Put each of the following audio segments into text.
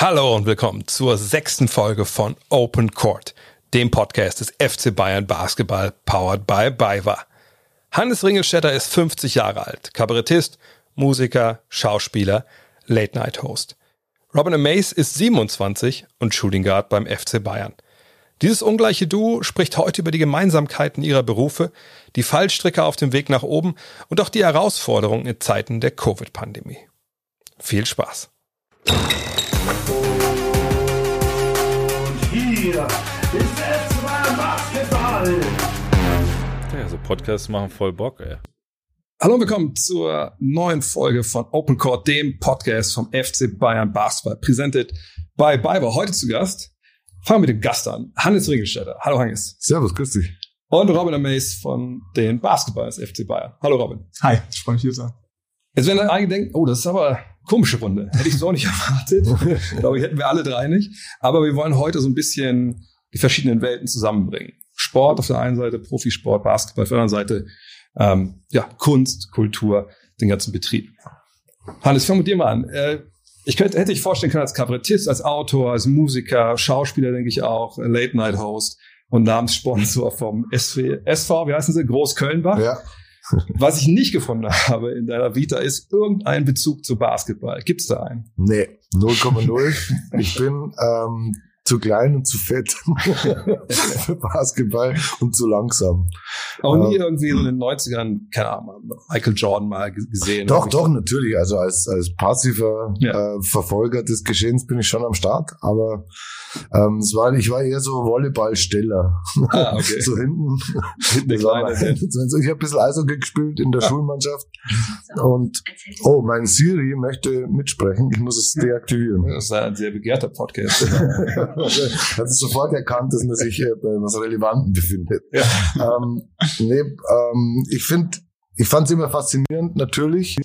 Hallo und willkommen zur sechsten Folge von Open Court, dem Podcast des FC Bayern Basketball powered by BayWa. Hannes Ringelstetter ist 50 Jahre alt, Kabarettist, Musiker, Schauspieler, Late-Night-Host. Robin Amaze ist 27 und Shooting Guard beim FC Bayern. Dieses ungleiche Duo spricht heute über die Gemeinsamkeiten ihrer Berufe, die Fallstricke auf dem Weg nach oben und auch die Herausforderungen in Zeiten der Covid-Pandemie. Viel Spaß! Hier ist S2 Basketball. Ja, so Podcasts machen voll Bock, ey. Hallo und willkommen zur neuen Folge von Open Court, dem Podcast vom FC Bayern Basketball, präsentiert bei Biber. Heute zu Gast, fangen wir mit dem Gast an, Hannes Ringelstädter. Hallo Hannes. Servus, grüß dich. Und Robin Amaze von den Basketballs FC Bayern. Hallo Robin. Hi, ich freue mich hier zu sein. Jetzt werden einige denken, oh, das ist aber komische Runde. Hätte ich so nicht erwartet. Glaube ich, hätten wir alle drei nicht. Aber wir wollen heute so ein bisschen die verschiedenen Welten zusammenbringen. Sport auf der einen Seite, Profisport, Basketball auf der anderen Seite, ähm, ja, Kunst, Kultur, den ganzen Betrieb. Hannes, wir mit dir mal an. Äh, ich könnte, hätte ich vorstellen können als Kabarettist, als Autor, als Musiker, Schauspieler, denke ich auch, Late-Night-Host und Namenssponsor vom SV, SV wie heißen sie, Groß-Kölnbach. Ja. Was ich nicht gefunden habe in deiner Vita ist irgendein Bezug zu Basketball. Gibt's da einen? Nee, 0,0. ich bin ähm, zu klein und zu fett für Basketball und zu langsam. Auch nie Ähm, irgendwie so in den 90ern, keine Ahnung, Michael Jordan mal gesehen. Doch, doch, natürlich. Also als, als passiver Ja. äh, Verfolger des Geschehens bin ich schon am Start, aber ähm, es war, ich war eher so Volleyballsteller. Ah, okay. so hinten. also ich habe ein bisschen Eishockey gespielt in der Schulmannschaft und oh, mein Siri möchte mitsprechen. Ich muss es deaktivieren. Das ist ein sehr begehrter Podcast. Hat es sofort erkannt, dass man sich äh, bei was Relevanten befindet. Ähm, nee, ähm, ich finde, ich fand es immer faszinierend, natürlich,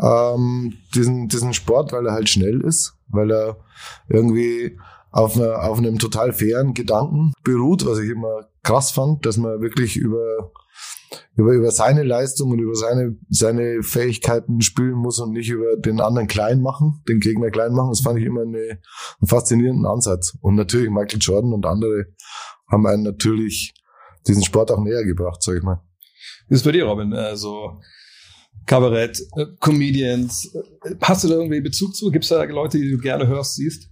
ähm, diesen, diesen Sport, weil er halt schnell ist, weil er irgendwie auf, einer, auf einem total fairen Gedanken beruht, was ich immer krass fand, dass man wirklich über über, über seine Leistung und über seine, seine Fähigkeiten spielen muss und nicht über den anderen klein machen, den Gegner klein machen. Das fand ich immer eine, einen faszinierenden Ansatz. Und natürlich Michael Jordan und andere haben einen natürlich diesen Sport auch näher gebracht, sag ich mal. Wie ist bei dir, Robin? Also Kabarett, äh, Comedians. Äh, Hast du da irgendwie Bezug zu? Gibt es da Leute, die du gerne hörst, siehst?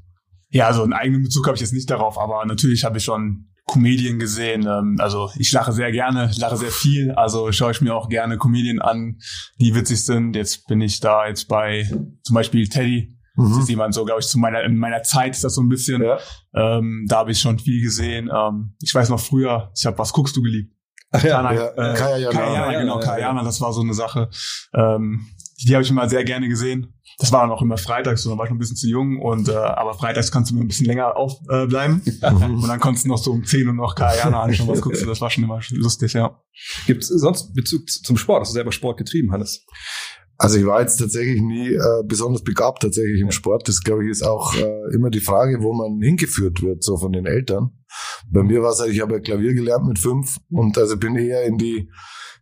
Ja, also einen eigenen Bezug habe ich jetzt nicht darauf, aber natürlich habe ich schon Comedien gesehen. Ähm, also ich lache sehr gerne, ich lache sehr viel. Also schaue ich mir auch gerne Comedien an, die witzig sind. Jetzt bin ich da jetzt bei zum Beispiel Teddy. Das ist jemand so, glaube ich, zu meiner, in meiner Zeit ist das so ein bisschen. Ja. Ähm, da habe ich schon viel gesehen. Ähm, ich weiß noch früher, ich habe Was guckst du geliebt? Ach ja, Kaya, ja, äh, Kaya Jana. Kaya, Ja, genau, ja, Kaya ja. Jana, das war so eine Sache. Ähm, die habe ich immer sehr gerne gesehen. Das war dann auch immer freitags, so, da war ich noch ein bisschen zu jung und äh, aber freitags kannst du mir ein bisschen länger aufbleiben. Äh, bleiben. und dann konntest du noch so um 10 Uhr noch Kaya Jana anschauen, was guckst du, das war schon immer lustig, ja. Gibt es sonst Bezug zum Sport? Hast du selber Sport getrieben, Hannes? Also ich war jetzt tatsächlich nie äh, besonders begabt tatsächlich im Sport. Das glaube ich ist auch äh, immer die Frage, wo man hingeführt wird, so von den Eltern. Bei mir war es halt, ich habe ja Klavier gelernt mit fünf und also bin eher in die,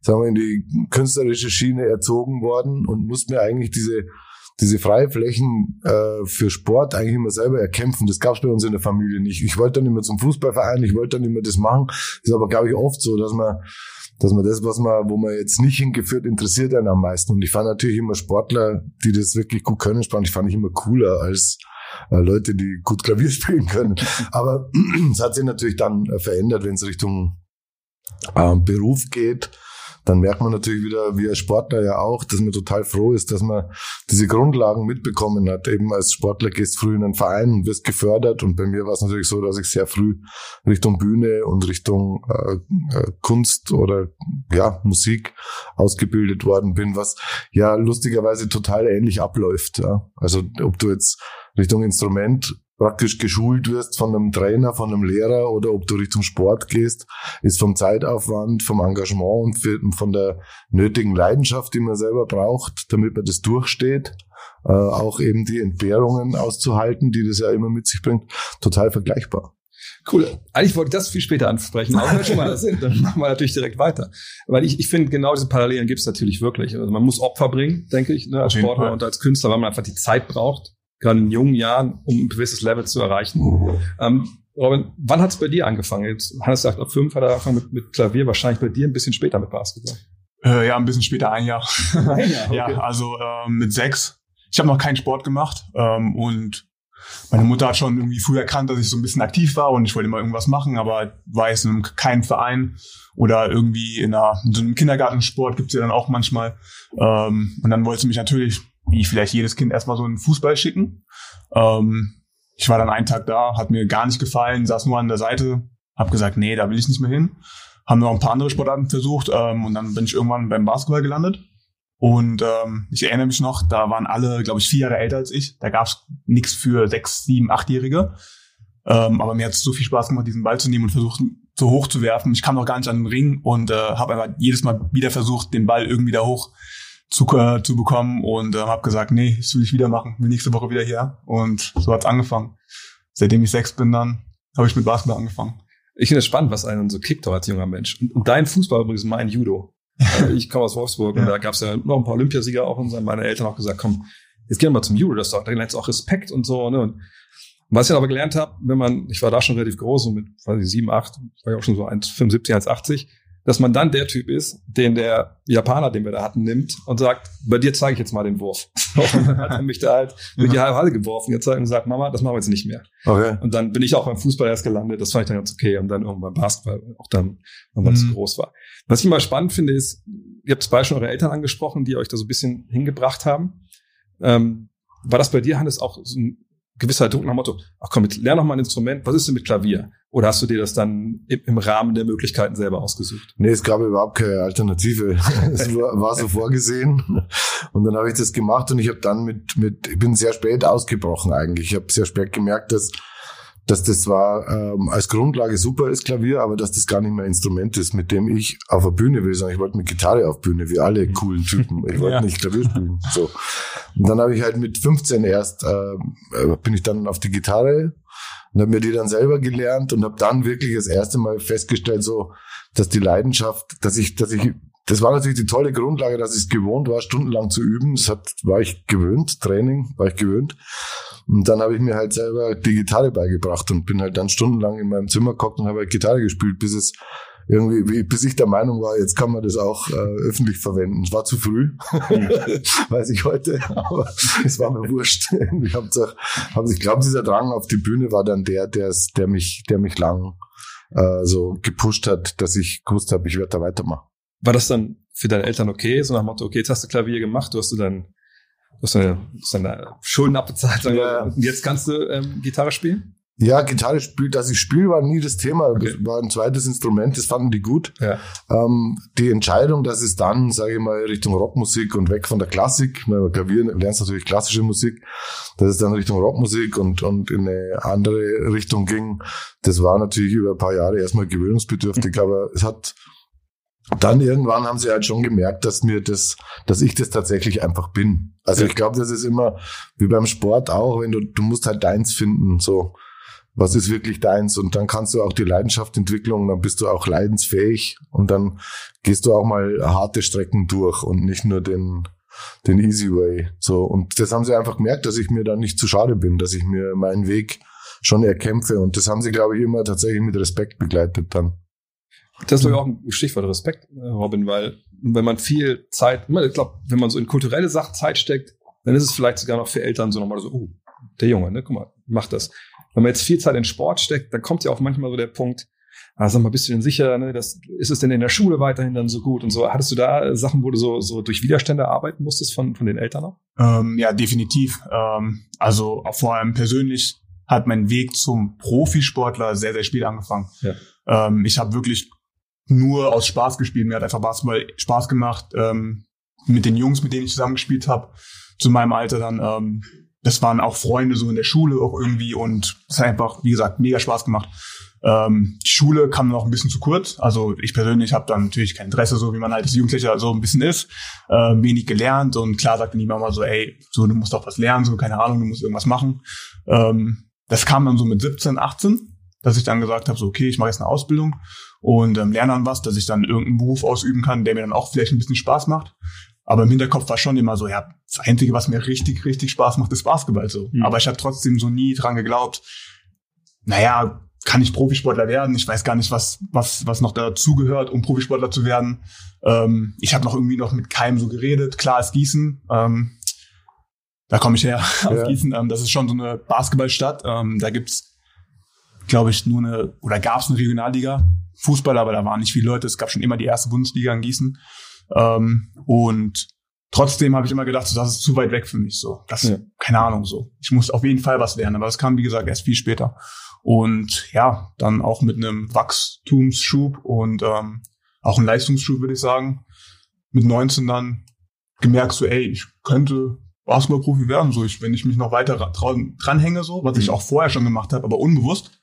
sagen wir, in die künstlerische Schiene erzogen worden und musste mir eigentlich diese diese Freiflächen äh, für Sport eigentlich immer selber erkämpfen. Das gab es bei uns in der Familie nicht. Ich wollte dann immer zum Fußballverein, ich wollte dann immer das machen. Ist aber, glaube ich, oft so, dass man dass man das, was man, wo man jetzt nicht hingeführt, interessiert einen am meisten. Und ich fand natürlich immer Sportler, die das wirklich gut können, spannend. Ich fand ich immer cooler als äh, Leute, die gut Klavier spielen können. Aber es hat sich natürlich dann äh, verändert, wenn es Richtung ähm, Beruf geht. Dann merkt man natürlich wieder, wie als Sportler ja auch, dass man total froh ist, dass man diese Grundlagen mitbekommen hat. Eben als Sportler gehst früh in einen Verein und wirst gefördert. Und bei mir war es natürlich so, dass ich sehr früh Richtung Bühne und Richtung äh, äh, Kunst oder ja Musik ausgebildet worden bin, was ja lustigerweise total ähnlich abläuft. Ja. Also ob du jetzt Richtung Instrument praktisch geschult wirst von einem Trainer, von einem Lehrer oder ob du Richtung Sport gehst, ist vom Zeitaufwand, vom Engagement und für- von der nötigen Leidenschaft, die man selber braucht, damit man das durchsteht, äh, auch eben die Entbehrungen auszuhalten, die das ja immer mit sich bringt, total vergleichbar. Cool. Eigentlich wollte ich das viel später ansprechen, aber wenn wir schon mal da sind, dann machen wir natürlich direkt weiter. Weil ich, ich finde, genau diese Parallelen gibt es natürlich wirklich. Also man muss Opfer bringen, denke ich, ne, als Sportler und als Künstler, weil man einfach die Zeit braucht, gerade in jungen Jahren, um ein gewisses Level zu erreichen. Ähm, Robin, wann hat es bei dir angefangen? Jetzt, Hannes sagt, ab fünf hat er angefangen mit, mit Klavier, wahrscheinlich bei dir ein bisschen später mit Basketball. Äh, ja, ein bisschen später ein Jahr. Ein Jahr, okay. Ja, also ähm, mit sechs. Ich habe noch keinen Sport gemacht ähm, und meine Mutter hat schon irgendwie früh erkannt, dass ich so ein bisschen aktiv war und ich wollte immer irgendwas machen, aber war jetzt in keinem Verein oder irgendwie in, einer, in so einem Kindergartensport gibt's ja dann auch manchmal. Ähm, und dann wollte sie mich natürlich, wie vielleicht jedes Kind, erstmal so einen Fußball schicken. Ähm, ich war dann einen Tag da, hat mir gar nicht gefallen, saß nur an der Seite, hab gesagt, nee, da will ich nicht mehr hin. Haben noch ein paar andere Sportarten versucht ähm, und dann bin ich irgendwann beim Basketball gelandet. Und ähm, ich erinnere mich noch, da waren alle, glaube ich, vier Jahre älter als ich. Da gab's nichts für sechs, sieben, achtjährige. Ähm, aber mir hat es so viel Spaß gemacht, diesen Ball zu nehmen und versuchen, so hoch zu werfen. Ich kam noch gar nicht an den Ring und äh, habe einfach jedes Mal wieder versucht, den Ball irgendwie da hoch zu, äh, zu bekommen und äh, habe gesagt, nee, das will ich wieder machen, will nächste Woche wieder hier. Und so hat's angefangen. Seitdem ich sechs bin, dann habe ich mit Basketball angefangen. Ich finde es spannend, was einen so kickt als junger Mensch. Und, und dein Fußball übrigens mein Judo. Äh, ich komme aus Wolfsburg und Ja. da gab es ja noch ein paar Olympiasieger auch und so meine Eltern auch gesagt, komm, jetzt gehen wir mal zum Judo, das ist doch, da lernst auch Respekt und so. Ne? Und was ich dann aber gelernt habe, wenn man, ich war da schon relativ groß und mit, weiß ich, 7, 8, war ja auch schon so 1,75, 1,80, dass man dann der Typ ist, den der Japaner, den wir da hatten, nimmt und sagt, bei dir zeige ich jetzt mal den Wurf. Und dann hat er mich da halt durch die halbe Halle geworfen gezeigt und gesagt, Mama, das machen wir jetzt nicht mehr. Okay. Und dann bin ich auch beim Fußball erst gelandet. Das fand ich dann ganz okay. Und dann irgendwann beim Basketball, auch dann, wenn man Mhm. zu groß war. Was ich immer spannend finde, ist, ihr habt zum Beispiel eure Eltern angesprochen, die euch da so ein bisschen hingebracht haben. Ähm, war das bei dir, Hannes, auch so ein gewisser Druck nach dem Motto, ach komm, jetzt lern noch mal ein Instrument, was ist denn mit Klavier? Oder hast du dir das dann im, Rahmen der Möglichkeiten selber ausgesucht? Nee, es gab überhaupt keine Alternative. es war, war so vorgesehen. Und dann habe ich das gemacht und ich habe dann mit, mit, ich bin sehr spät ausgebrochen eigentlich. Ich habe sehr spät gemerkt, dass, dass das zwar ähm, als Grundlage super ist, Klavier, aber dass das gar nicht mehr ein Instrument ist, mit dem ich auf der Bühne will, sondern ich wollte mit Gitarre auf Bühne, wie alle coolen Typen. Ich wollte Ja. nicht Klavier spielen. So. Und dann habe ich halt mit 15 erst, ähm, äh, bin ich dann auf die Gitarre und habe mir die dann selber gelernt und habe dann wirklich das erste Mal festgestellt, so, dass die Leidenschaft, dass ich, dass ich, das war natürlich die tolle Grundlage, dass ich es gewohnt war, stundenlang zu üben. Das hat, war ich gewöhnt, Training war ich gewöhnt. Und dann habe ich mir halt selber die Gitarre beigebracht und bin halt dann stundenlang in meinem Zimmer gehockt und habe halt Gitarre gespielt, bis es irgendwie, wie- bis ich der Meinung war, jetzt kann man das auch äh, öffentlich verwenden. Es war zu früh, weiß ich heute, aber es war mir wurscht. Hab's auch, ich glaube, dieser Drang auf die Bühne war dann der, der, der mich, der mich lang äh, so gepusht hat, dass ich gewusst habe, ich werde da weitermachen. War das dann für deine Eltern okay? So nach dem Motto, okay, jetzt hast du Klavier gemacht, du hast du dann, hast deine Schulden abbezahlt, sagen wir Ja. und jetzt kannst du ähm, Gitarre spielen? Ja, Gitarre spielt, dass ich spiele, war nie das Thema. Okay. Das war ein zweites Instrument, das fanden die gut. Ja. Ähm, die Entscheidung, dass es dann, sage ich mal, Richtung Rockmusik und weg von der Klassik, weil Klavier lernst du natürlich klassische Musik, dass es dann Richtung Rockmusik und, und in eine andere Richtung ging, das war natürlich über ein paar Jahre erstmal gewöhnungsbedürftig, aber es hat dann irgendwann haben sie halt schon gemerkt, dass mir das, dass ich das tatsächlich einfach bin. Also ich glaube, das ist immer wie beim Sport auch, wenn du, du musst halt deins finden, so. Was ist wirklich deins? Und dann kannst du auch die Leidenschaft entwickeln und dann bist du auch leidensfähig und dann gehst du auch mal harte Strecken durch und nicht nur den den easy way so. Und das haben sie einfach gemerkt, dass ich mir da nicht zu schade bin, dass ich mir meinen Weg schon erkämpfe. Und das haben sie glaube ich immer tatsächlich mit Respekt begleitet dann. Das ist doch auch ein Stichwort Respekt, äh, Robin, weil wenn man viel Zeit, ich glaube, wenn man so in kulturelle Sachen Zeit steckt, dann ist es vielleicht sogar noch für Eltern so nochmal so, oh, der Junge, ne, guck mal, macht das. Wenn man jetzt viel Zeit in Sport steckt, dann kommt ja auch manchmal so der Punkt, ah, sag mal, bist du denn sicher, ne, das, ist es denn in der Schule weiterhin dann so gut und so? Hattest du da Sachen, wo du so, so durch Widerstände arbeiten musstest von, von den Eltern auch? Ähm, ja, definitiv. Ähm, also vor allem persönlich hat mein Weg zum Profisportler sehr, sehr spät angefangen. Ja. Ähm, ich habe wirklich nur aus Spaß gespielt. Mir hat einfach Basketball Spaß gemacht. Ähm, mit den Jungs, mit denen ich zusammengespielt habe, zu meinem Alter dann, ähm, das waren auch Freunde so in der Schule auch irgendwie und es hat einfach, wie gesagt, mega Spaß gemacht. Ähm, die Schule kam noch ein bisschen zu kurz. Also ich persönlich habe dann natürlich kein Interesse, so wie man halt als Jugendlicher so ein bisschen ist, ähm, wenig gelernt und klar sagte die Mama so, ey, so du musst doch was lernen, so keine Ahnung, du musst irgendwas machen. Ähm, das kam dann so mit 17, 18, dass ich dann gesagt habe, so okay, ich mache jetzt eine Ausbildung und ähm, lerne dann was, dass ich dann irgendeinen Beruf ausüben kann, der mir dann auch vielleicht ein bisschen Spaß macht. Aber im Hinterkopf war schon immer so, ja, das Einzige, was mir richtig, richtig Spaß macht, ist Basketball so. Mhm. Aber ich habe trotzdem so nie dran geglaubt, naja, kann ich Profisportler werden? Ich weiß gar nicht, was, was, was noch dazugehört, um Profisportler zu werden. Ähm, ich habe noch irgendwie noch mit keinem so geredet. Klar ist Gießen. Ähm, da komme ich her aus Ja. Gießen. Ähm, das ist schon so eine Basketballstadt. Ähm, da gibt's, glaube ich, nur eine, oder gab's eine Regionalliga. Fußball, aber da waren nicht viele Leute. Es gab schon immer die erste Bundesliga in Gießen. Ähm, und trotzdem habe ich immer gedacht, so, das ist zu weit weg für mich. So, das, Ja. keine Ahnung, so. Ich muss auf jeden Fall was lernen, aber das kam, wie gesagt, erst viel später. Und ja, dann auch mit einem Wachstumsschub und ähm, auch ein Leistungsschub, würde ich sagen. Mit 19 dann gemerkt, so, ey, ich könnte Basketballprofi werden, so ich, wenn ich mich noch weiter ra- dran, dranhänge, so, was ich auch vorher schon gemacht habe, aber unbewusst,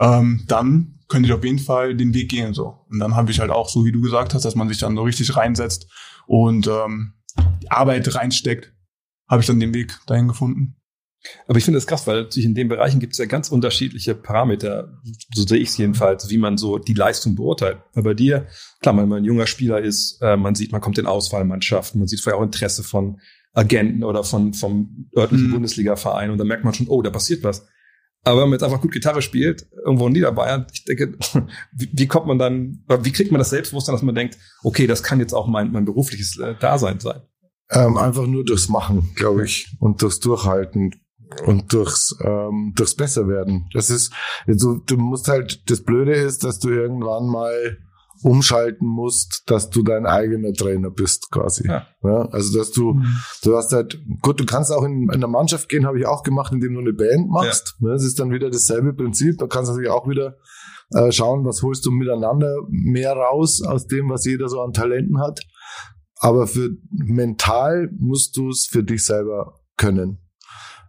ähm, dann könnte ich auf jeden Fall den Weg gehen. so. Und dann habe ich halt auch, so wie du gesagt hast, dass man sich dann so richtig reinsetzt und ähm, die Arbeit reinsteckt, habe ich dann den Weg dahin gefunden. Aber ich finde es krass, weil natürlich in den Bereichen gibt es ja ganz unterschiedliche Parameter, so sehe ich es jedenfalls, wie man so die Leistung beurteilt. Weil bei dir, klar, wenn man ein junger Spieler ist, äh, man sieht, man kommt in Auswahlmannschaften, man sieht vielleicht auch Interesse von Agenten oder von vom örtlichen Mhm. Bundesliga-Verein und dann merkt man schon, oh, da passiert was. Aber wenn man jetzt einfach gut Gitarre spielt, irgendwo in Niederbayern, ich denke, wie, kommt man dann, wie kriegt man das Selbstbewusstsein, dass man denkt, okay, das kann jetzt auch mein, mein berufliches äh, Dasein sein? Ähm, einfach nur durchs Machen, glaube ich, und durchs Durchhalten und durchs ähm, durchs Besserwerden. Das ist, also, du musst halt, das Blöde ist, dass du irgendwann mal umschalten musst, dass du dein eigener Trainer bist, quasi. Ja. Ja, also dass du, du hast halt, gut, du kannst auch in, in eine Mannschaft gehen, habe ich auch gemacht, indem du eine Band machst. Ja. Das ist dann wieder dasselbe Prinzip. Da kannst du natürlich auch wieder äh, schauen, was holst du miteinander mehr raus aus dem, was jeder so an Talenten hat. Aber für mental musst du es für dich selber können.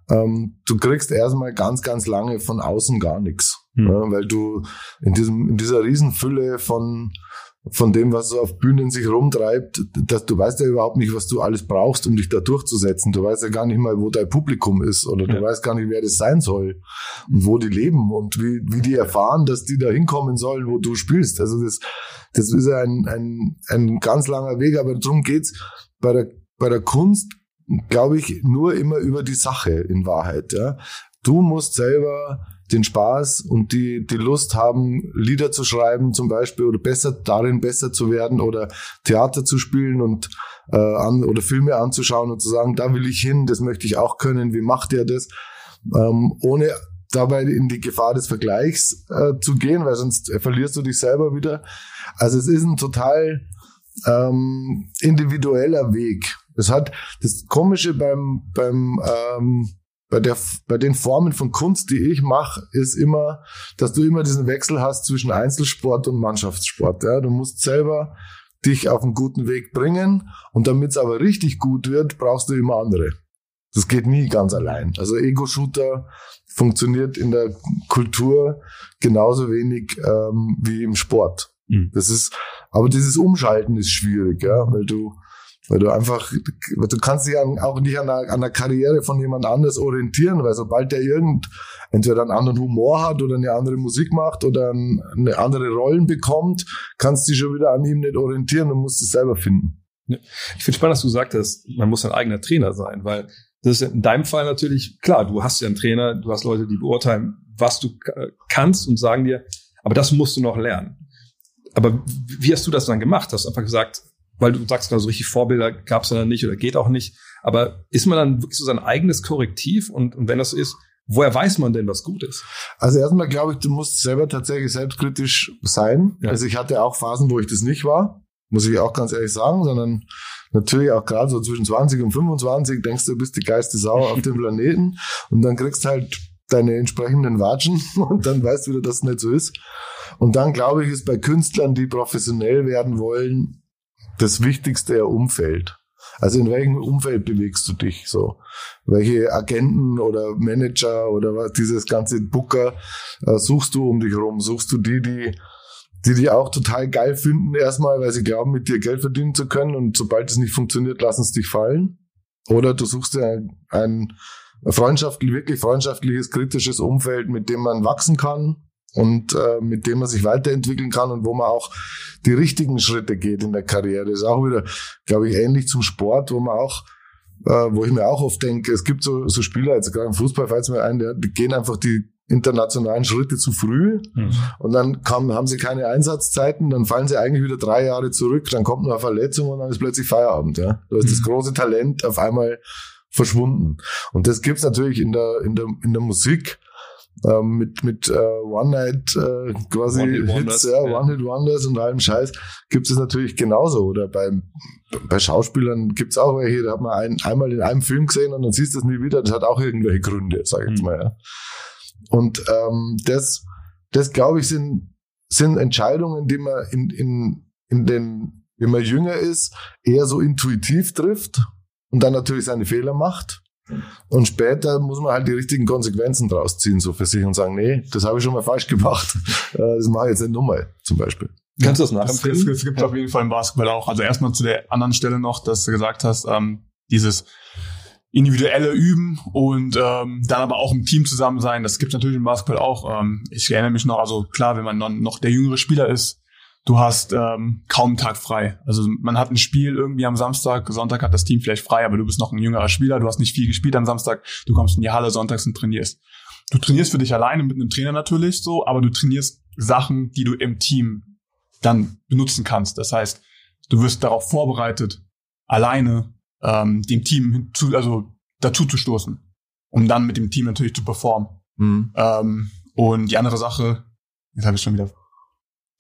Ähm, du kriegst erstmal ganz, ganz lange von außen gar nichts. Hm. Ja, weil du in diesem, in dieser Riesenfülle von, von dem, was so auf Bühnen sich rumtreibt, dass du weißt ja überhaupt nicht, was du alles brauchst, um dich da durchzusetzen. Du weißt ja gar nicht mal, wo dein Publikum ist oder du Ja. weißt gar nicht, wer das sein soll und wo die leben und wie, wie die erfahren, dass die da hinkommen sollen, wo du spielst. Also das, das ist ja ein, ein, ein ganz langer Weg, aber darum geht's bei der, bei der Kunst, glaube ich, nur immer über die Sache in Wahrheit. Ja. Du musst selber den Spaß und die, die Lust haben, Lieder zu schreiben zum Beispiel oder besser darin besser zu werden oder Theater zu spielen und äh, an, oder Filme anzuschauen und zu sagen, da will ich hin, das möchte ich auch können, wie macht ihr das? Ähm, ohne dabei in die Gefahr des Vergleichs äh, zu gehen, weil sonst verlierst du dich selber wieder. Also es ist ein total ähm, individueller Weg. Es hat das Komische beim beim ähm, bei der bei den Formen von Kunst, die ich mache, ist immer, dass du immer diesen Wechsel hast zwischen Einzelsport und Mannschaftssport. Ja, du musst selber dich auf einen guten Weg bringen und damit es aber richtig gut wird, brauchst du immer andere. Das geht nie ganz allein. Also Ego-Shooter funktioniert in der Kultur genauso wenig ähm, wie im Sport. Mhm. Das ist, aber dieses Umschalten ist schwierig, ja, weil du, weil du einfach, du kannst dich an, auch nicht an der, an der Karriere von jemand anders orientieren, weil sobald der irgend, entweder einen anderen Humor hat oder eine andere Musik macht oder ein, eine andere Rollen bekommt, kannst du dich schon wieder an ihm nicht orientieren und musst es selber finden. Ich finde spannend, dass du sagtest, man muss ein eigener Trainer sein, weil das ist ja in deinem Fall natürlich klar, du hast ja einen Trainer, du hast Leute, die beurteilen, was du kannst und sagen dir, aber das musst du noch lernen. Aber wie hast du das dann gemacht? Hast du einfach gesagt, weil du sagst gerade so richtig Vorbilder gab es dann nicht oder geht auch nicht. Aber ist man dann wirklich so sein eigenes Korrektiv? Und, und wenn das so ist, woher weiß man denn, was gut ist? Also erstmal glaube ich, du musst selber tatsächlich selbstkritisch sein. Ja. Also ich hatte auch Phasen, wo ich das nicht war, muss ich auch ganz ehrlich sagen, sondern natürlich auch gerade so zwischen 20 und 25 denkst du, du bist die geilste Sau auf dem Planeten und dann kriegst halt deine entsprechenden Watschen und dann weißt du wieder, dass es nicht so ist. Und dann glaube ich, ist bei Künstlern, die professionell werden wollen, das Wichtigste Umfeld. Also in welchem Umfeld bewegst du dich so? Welche Agenten oder Manager oder was, dieses ganze Booker äh, suchst du um dich rum? Suchst du die, die die die auch total geil finden erstmal, weil sie glauben, mit dir Geld verdienen zu können und sobald es nicht funktioniert, lassen es dich fallen? Oder du suchst dir ein, ein freundschaftlich, wirklich freundschaftliches, kritisches Umfeld, mit dem man wachsen kann und äh, mit dem man sich weiterentwickeln kann und wo man auch die richtigen Schritte geht in der Karriere. Das ist auch wieder, glaube ich, ähnlich zum Sport, wo man auch äh, wo ich mir auch oft denke, es gibt so, so Spieler, jetzt gerade im Fußball fällt es mir ein, die gehen einfach die internationalen Schritte zu früh mhm. und dann kam, haben sie keine Einsatzzeiten, dann fallen sie eigentlich wieder drei Jahre zurück, dann kommt eine Verletzung und dann ist plötzlich Feierabend. Ja? Da ist mhm. das große Talent auf einmal verschwunden. Und das gibt's natürlich in der, in der, in der Musik ähm, mit mit äh, One Night äh, quasi One Hits, ja, ja. One Hit Wonders und allem Scheiß gibt es natürlich genauso. Oder beim bei Schauspielern gibt's auch welche, da hat man ein, einmal in einem Film gesehen und dann siehst du es nie wieder. Das hat auch irgendwelche Gründe, sage ich jetzt mhm. mal. Ja. Und ähm, das, das glaube ich, sind, sind Entscheidungen, die man in, in, in den, wenn man jünger ist, eher so intuitiv trifft und dann natürlich seine Fehler macht. Und später muss man halt die richtigen Konsequenzen draus ziehen, so für sich und sagen, nee, das habe ich schon mal falsch gemacht. Äh, das mache ich jetzt nicht nochmal, zum Beispiel. Kannst du das nachempfinden? Es, es gibt ja. auf jeden Fall im Basketball auch. Also erstmal zu der anderen Stelle noch, dass du gesagt hast, ähm, dieses individuelle Üben und ähm, dann aber auch im Team zusammen sein. Das gibt natürlich im Basketball auch. Ähm, ich erinnere mich noch, also klar, wenn man noch der jüngere Spieler ist, du hast ähm, kaum einen Tag frei. Also man hat ein Spiel irgendwie am Samstag, Sonntag hat das Team vielleicht frei, aber du bist noch ein jüngerer Spieler, du hast nicht viel gespielt am Samstag, du kommst in die Halle sonntags und trainierst. Du trainierst für dich alleine mit einem Trainer natürlich so, aber du trainierst Sachen, die du im Team dann benutzen kannst. Das heißt, du wirst darauf vorbereitet, alleine ähm, dem Team zu, also dazu zu stoßen, um dann mit dem Team natürlich zu performen. Mhm. Ähm, und die andere Sache, jetzt habe ich schon wieder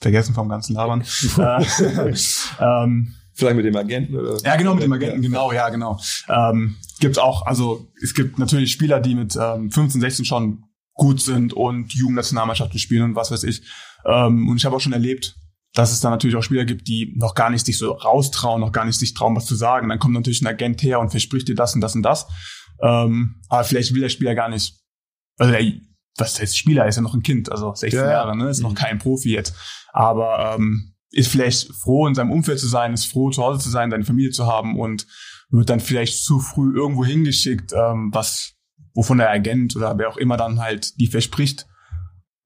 vergessen vom ganzen Labern. Äh, ähm, Vielleicht mit dem Agenten oder? Ja, genau, mit dem Agenten, genau, ja, genau. Ähm, gibt auch, also es gibt natürlich Spieler, die mit ähm, 15, 16 schon gut sind und Jugendnationalmannschaften spielen und was weiß ich. Ähm, und ich habe auch schon erlebt, dass es da natürlich auch Spieler gibt, die noch gar nicht sich so raustrauen, noch gar nicht sich trauen, was zu sagen. Dann kommt natürlich ein Agent her und verspricht dir das und das und das. Ähm, aber vielleicht will der Spieler gar nicht. Also der, was heißt Spieler, ist ja noch ein Kind, also 16 ja. Jahre, ne? Ist noch kein Profi jetzt. Aber ähm, ist vielleicht froh, in seinem Umfeld zu sein, ist froh, zu Hause zu sein, seine Familie zu haben und wird dann vielleicht zu früh irgendwo hingeschickt, ähm, was, wovon der Agent oder wer auch immer dann halt die verspricht,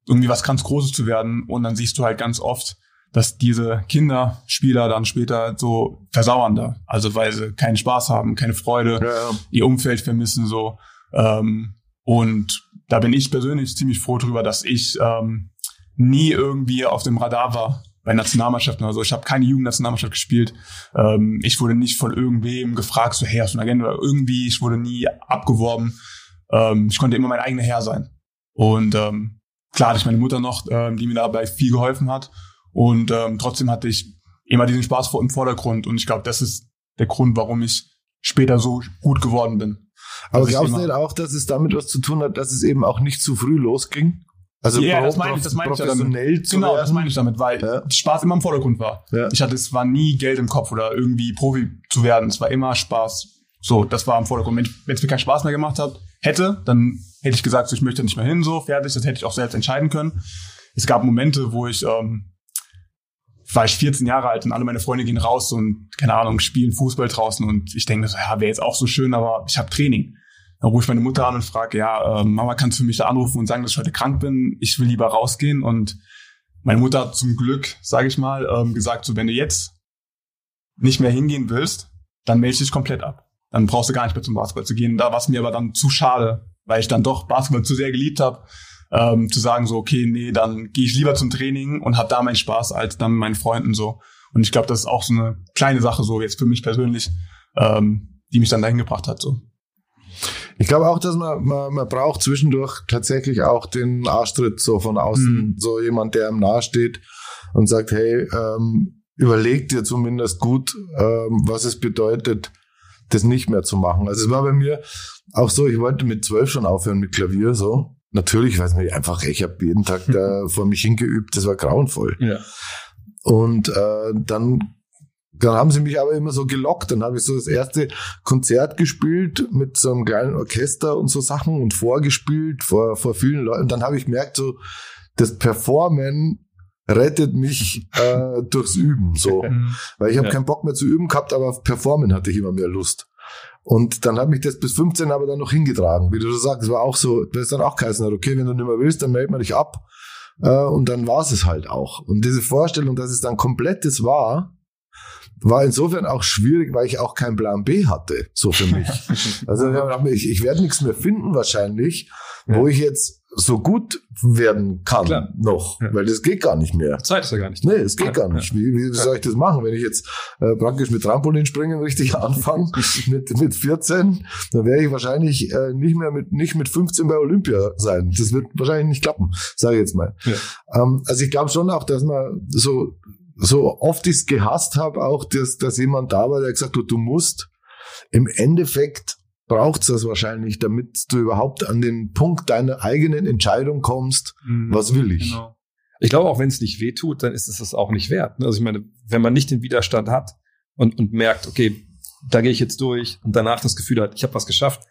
irgendwie was ganz Großes zu werden. Und dann siehst du halt ganz oft, dass diese Kinderspieler dann später so versauern da. Also weil sie keinen Spaß haben, keine Freude, ja. ihr Umfeld vermissen so. Ähm, und da bin ich persönlich ziemlich froh drüber, dass ich ähm, nie irgendwie auf dem Radar war bei Nationalmannschaften oder so. Ich habe keine Jugendnationalmannschaft gespielt. Ähm, ich wurde nicht von irgendwem gefragt, so hey, hast du eine Agenda? Oder irgendwie, ich wurde nie abgeworben. Ähm, ich konnte immer mein eigener Herr sein. Und ähm, klar hatte ich meine Mutter noch, ähm, die mir dabei viel geholfen hat. Und ähm, trotzdem hatte ich immer diesen Spaß im Vordergrund. Und ich glaube, das ist der Grund, warum ich später so gut geworden bin. Aber glaubst du nicht auch, dass es damit was zu tun hat, dass es eben auch nicht zu früh losging? Also ja, das meine ich, das meine ich professionell damit. Genau, werden. das meine ich damit, weil ja. Spaß immer im Vordergrund war. Ja. Ich hatte, es war nie Geld im Kopf oder irgendwie Profi zu werden. Es war immer Spaß. So, das war im Vordergrund. Wenn es mir keinen Spaß mehr gemacht hat, hätte, dann hätte ich gesagt, so, ich möchte nicht mehr hin, so fertig. Das hätte ich auch selbst entscheiden können. Es gab Momente, wo ich ähm, war ich 14 Jahre alt und alle meine Freunde gehen raus und keine Ahnung spielen Fußball draußen und ich denke so, ja, wäre jetzt auch so schön, aber ich habe Training. Dann rufe ich meine Mutter an und frage, ja, äh, Mama, kannst du mich da anrufen und sagen, dass ich heute krank bin? Ich will lieber rausgehen. Und meine Mutter hat zum Glück, sage ich mal, ähm, gesagt, so wenn du jetzt nicht mehr hingehen willst, dann melde dich komplett ab. Dann brauchst du gar nicht mehr zum Basketball zu gehen. Da war es mir aber dann zu schade, weil ich dann doch Basketball zu sehr geliebt habe, ähm, zu sagen so, okay, nee, dann gehe ich lieber zum Training und habe da meinen Spaß als dann mit meinen Freunden so. Und ich glaube, das ist auch so eine kleine Sache so jetzt für mich persönlich, ähm, die mich dann dahin gebracht hat so. Ich glaube auch, dass man, man, man braucht zwischendurch tatsächlich auch den Arschtritt so von außen, mhm. so jemand, der ihm nahesteht und sagt, hey, ähm, überleg dir zumindest gut, ähm, was es bedeutet, das nicht mehr zu machen. Also es war bei mir auch so, ich wollte mit zwölf schon aufhören mit Klavier, so. Natürlich, weiß man einfach, ich habe jeden Tag da vor mich hingeübt, das war grauenvoll. Ja. Und äh, dann dann haben sie mich aber immer so gelockt. Dann habe ich so das erste Konzert gespielt mit so einem kleinen Orchester und so Sachen und vorgespielt vor, vor vielen Leuten. Und dann habe ich gemerkt, so das Performen rettet mich äh, durchs Üben. So. Weil ich habe ja. keinen Bock mehr zu üben gehabt, aber auf Performen hatte ich immer mehr Lust. Und dann hat mich das bis 15 aber dann noch hingetragen. Wie du sagst, es war auch so, das ist dann auch geheißen, okay, wenn du nicht mehr willst, dann meld mal dich ab. Äh, und dann war es halt auch. Und diese Vorstellung, dass es dann komplettes war, war insofern auch schwierig, weil ich auch keinen Plan B hatte, so für mich. also ich, ich werde nichts mehr finden wahrscheinlich, wo ich jetzt so gut werden kann Klar. noch, Ja. weil das geht gar nicht mehr. Zeit ist ja gar nicht. Nee, es geht Ja, gar nicht. Wie, wie soll ich das machen? Wenn ich jetzt äh, praktisch mit Trampolinspringen richtig anfange, mit, mit 14, dann werde ich wahrscheinlich äh, nicht mehr mit, nicht mit 15 bei Olympia sein. Das wird wahrscheinlich nicht klappen, sage ich jetzt mal. Ja. Ähm, also ich glaube schon auch, dass man so, so oft ich es gehasst habe, auch, dass, dass jemand da war, der gesagt hat, du musst im Endeffekt braucht's das wahrscheinlich, damit du überhaupt an den Punkt deiner eigenen Entscheidung kommst, Mhm. was will ich. Genau. Ich glaube, auch wenn es nicht wehtut, dann ist es das auch nicht wert. ne? Also ich meine, wenn man nicht den Widerstand hat und, und merkt, okay, da gehe ich jetzt durch und danach das Gefühl hat, ich habe was geschafft,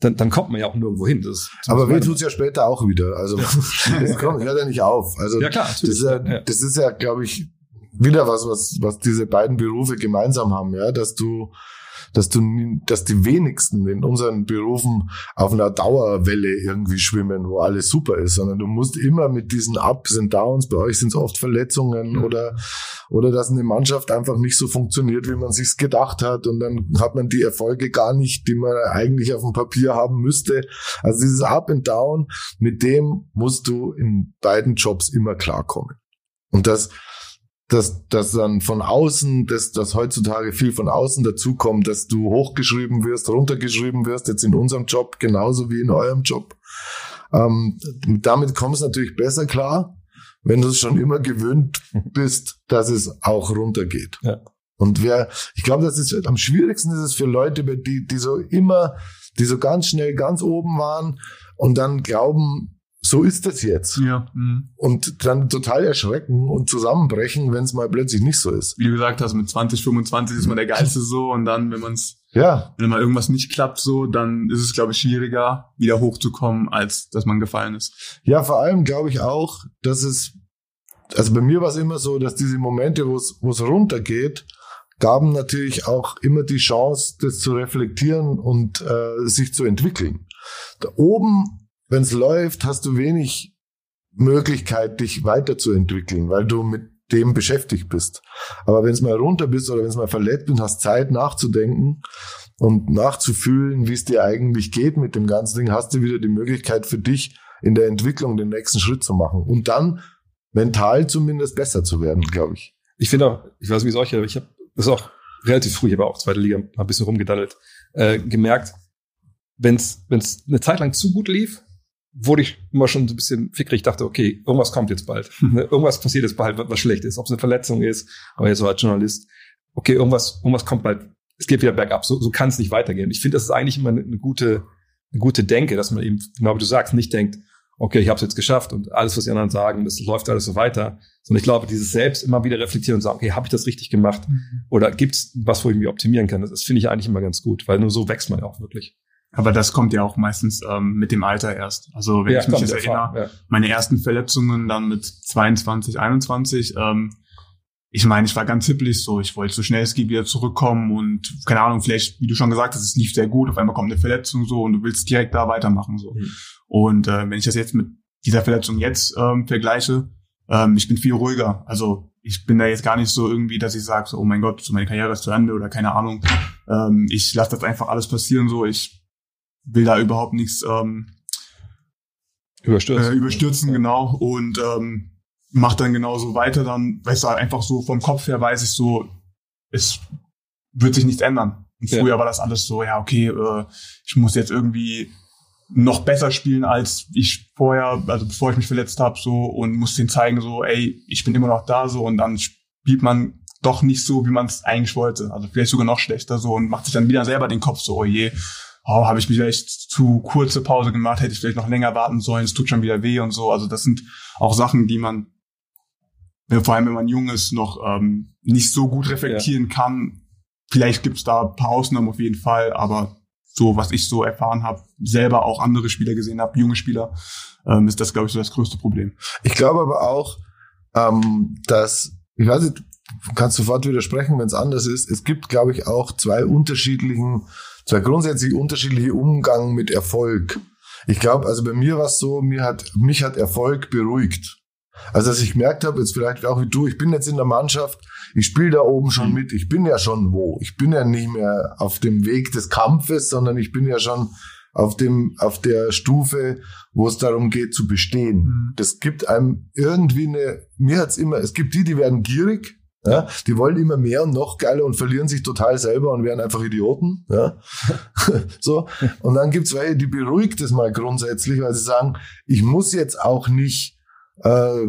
dann, dann kommt man ja auch nirgendwo hin. Das ist Aber weh tut's ja später auch wieder. Also das kommt, hört ja nicht auf. Also Ja klar, das ist ja, Ja. das ist ja, glaube ich, wieder was, was, was diese beiden Berufe gemeinsam haben, ja, dass du, dass du, dass die wenigsten in unseren Berufen auf einer Dauerwelle irgendwie schwimmen, wo alles super ist, sondern du musst immer mit diesen Ups und Downs, bei euch sind es oft Verletzungen Mhm. oder, oder dass eine Mannschaft einfach nicht so funktioniert, wie man sich's gedacht hat und dann hat man die Erfolge gar nicht, die man eigentlich auf dem Papier haben müsste. Also dieses Up and Down, mit dem musst du in beiden Jobs immer klarkommen. Und das, dass, dass dann von außen, dass, dass heutzutage viel von außen dazukommt, dass du hochgeschrieben wirst, runtergeschrieben wirst, jetzt in unserem Job genauso wie in eurem Job. Ähm, damit kommst du natürlich besser klar, wenn du es schon immer gewöhnt bist, dass es auch runtergeht. Ja. Und wer, ich glaube, das ist am schwierigsten ist es für Leute, die, die so immer, die so ganz schnell ganz oben waren und dann glauben, so ist das jetzt. Ja. Mhm. Und dann total erschrecken und zusammenbrechen, wenn es mal plötzlich nicht so ist. Wie du gesagt hast, mit 20, 25 ist man der Geilste so und dann, wenn man es, Ja, wenn mal irgendwas nicht klappt so, dann ist es, glaube ich, schwieriger, wieder hochzukommen, als dass man gefallen ist. ja, vor allem glaube ich auch, dass es, also bei mir war es immer so, dass diese Momente, wo es runtergeht, gaben natürlich auch immer die Chance, das zu reflektieren und äh, sich zu entwickeln. Da oben, wenn es läuft, hast du wenig Möglichkeit, dich weiterzuentwickeln, weil du mit dem beschäftigt bist. Aber wenn es mal runter bist oder wenn es mal verletzt bist, hast Zeit nachzudenken und nachzufühlen, wie es dir eigentlich geht mit dem ganzen Ding, hast du wieder die Möglichkeit für dich in der Entwicklung den nächsten Schritt zu machen und dann mental zumindest besser zu werden, glaube ich. Ich finde auch, ich weiß nicht, wie es euch, aber ich habe das ist auch relativ früh, ich habe auch zweite Liga ein bisschen rumgedaddelt, äh, gemerkt, wenn es eine Zeit lang zu gut lief, wurde ich immer schon so ein bisschen fickrig, dachte, okay, irgendwas kommt jetzt bald. Ne? Irgendwas passiert jetzt bald, was schlecht ist. Ob es eine Verletzung ist, aber jetzt so als Journalist, okay, irgendwas, irgendwas kommt bald, es geht wieder bergab, so, so kann es nicht weitergehen. Ich finde, das ist eigentlich immer eine, eine gute, eine gute Denke, dass man eben, genau wie du sagst, nicht denkt, okay, ich habe es jetzt geschafft und alles, was die anderen sagen, das läuft alles so weiter. Sondern ich glaube, dieses selbst immer wieder reflektieren und sagen, okay, habe ich das richtig gemacht? Oder gibt's was, wo ich mich optimieren kann? Das, das finde ich eigentlich immer ganz gut, weil nur so wächst man ja auch wirklich. Aber das kommt ja auch meistens ähm, mit dem Alter erst. Also wenn ich mich jetzt erinnere, ja. meine ersten Verletzungen dann mit 22, 21, ähm, ich meine, ich war ganz hippelig so, ich wollte so schnell es geht wieder zurückkommen und keine Ahnung, vielleicht, wie du schon gesagt hast, es lief sehr gut, auf einmal kommt eine Verletzung so und du willst direkt da weitermachen so. Mhm. Und äh, wenn ich das jetzt mit dieser Verletzung jetzt ähm, vergleiche, ähm, ich bin viel ruhiger. Also ich bin da jetzt gar nicht so irgendwie, dass ich sage, so, oh mein Gott, so meine Karriere ist zu Ende oder keine Ahnung. Ähm, ich lasse das einfach alles passieren so. Ich will da überhaupt nichts ähm, Überstürzt. äh, überstürzen, genau. Und ähm, mach dann genauso weiter. Dann, weißt du, einfach so vom Kopf her weiß ich so, es wird sich nichts ändern. Und Ja. früher war das alles so, ja, okay, äh, ich muss jetzt irgendwie noch besser spielen, als ich vorher, also bevor ich mich verletzt habe, so und muss denen zeigen, so, ey, ich bin immer noch da, so und dann spielt man doch nicht so, wie man es eigentlich wollte. Also vielleicht sogar noch schlechter so und macht sich dann wieder selber den Kopf so, oh je, oh, habe ich mich vielleicht zu kurze Pause gemacht, hätte ich vielleicht noch länger warten sollen, es tut schon wieder weh und so. Also das sind auch Sachen, die man, äh, vor allem wenn man jung ist, noch ähm, nicht so gut reflektieren kann. Vielleicht gibt's da ein paar Ausnahmen auf jeden Fall, aber so, was ich so erfahren habe, selber auch andere Spieler gesehen habe, junge Spieler, ähm, ist das, glaube ich, so das größte Problem. Ich glaube aber auch, ähm, dass, ich weiß nicht, du kannst sofort widersprechen, wenn es anders ist. Es gibt, glaube ich, auch zwei unterschiedlichen, zwei grundsätzlich unterschiedliche Umgang mit Erfolg. Ich glaube, also bei mir war es so, mir hat, mich hat Erfolg beruhigt. Also dass ich gemerkt habe, jetzt vielleicht auch wie du, ich bin jetzt in der Mannschaft, ich spiele da oben schon Mhm. mit, ich bin ja schon wo. Ich bin ja nicht mehr auf dem Weg des Kampfes, sondern ich bin ja schon auf dem, auf der Stufe, wo es darum geht zu bestehen. Mhm. Das gibt einem irgendwie eine, mir hat's immer, es gibt die, die werden gierig, ja, die wollen immer mehr und noch geiler und verlieren sich total selber und werden einfach Idioten, ja. so. Und dann gibt's welche, die beruhigt es mal grundsätzlich, weil sie sagen, ich muss jetzt auch nicht, äh,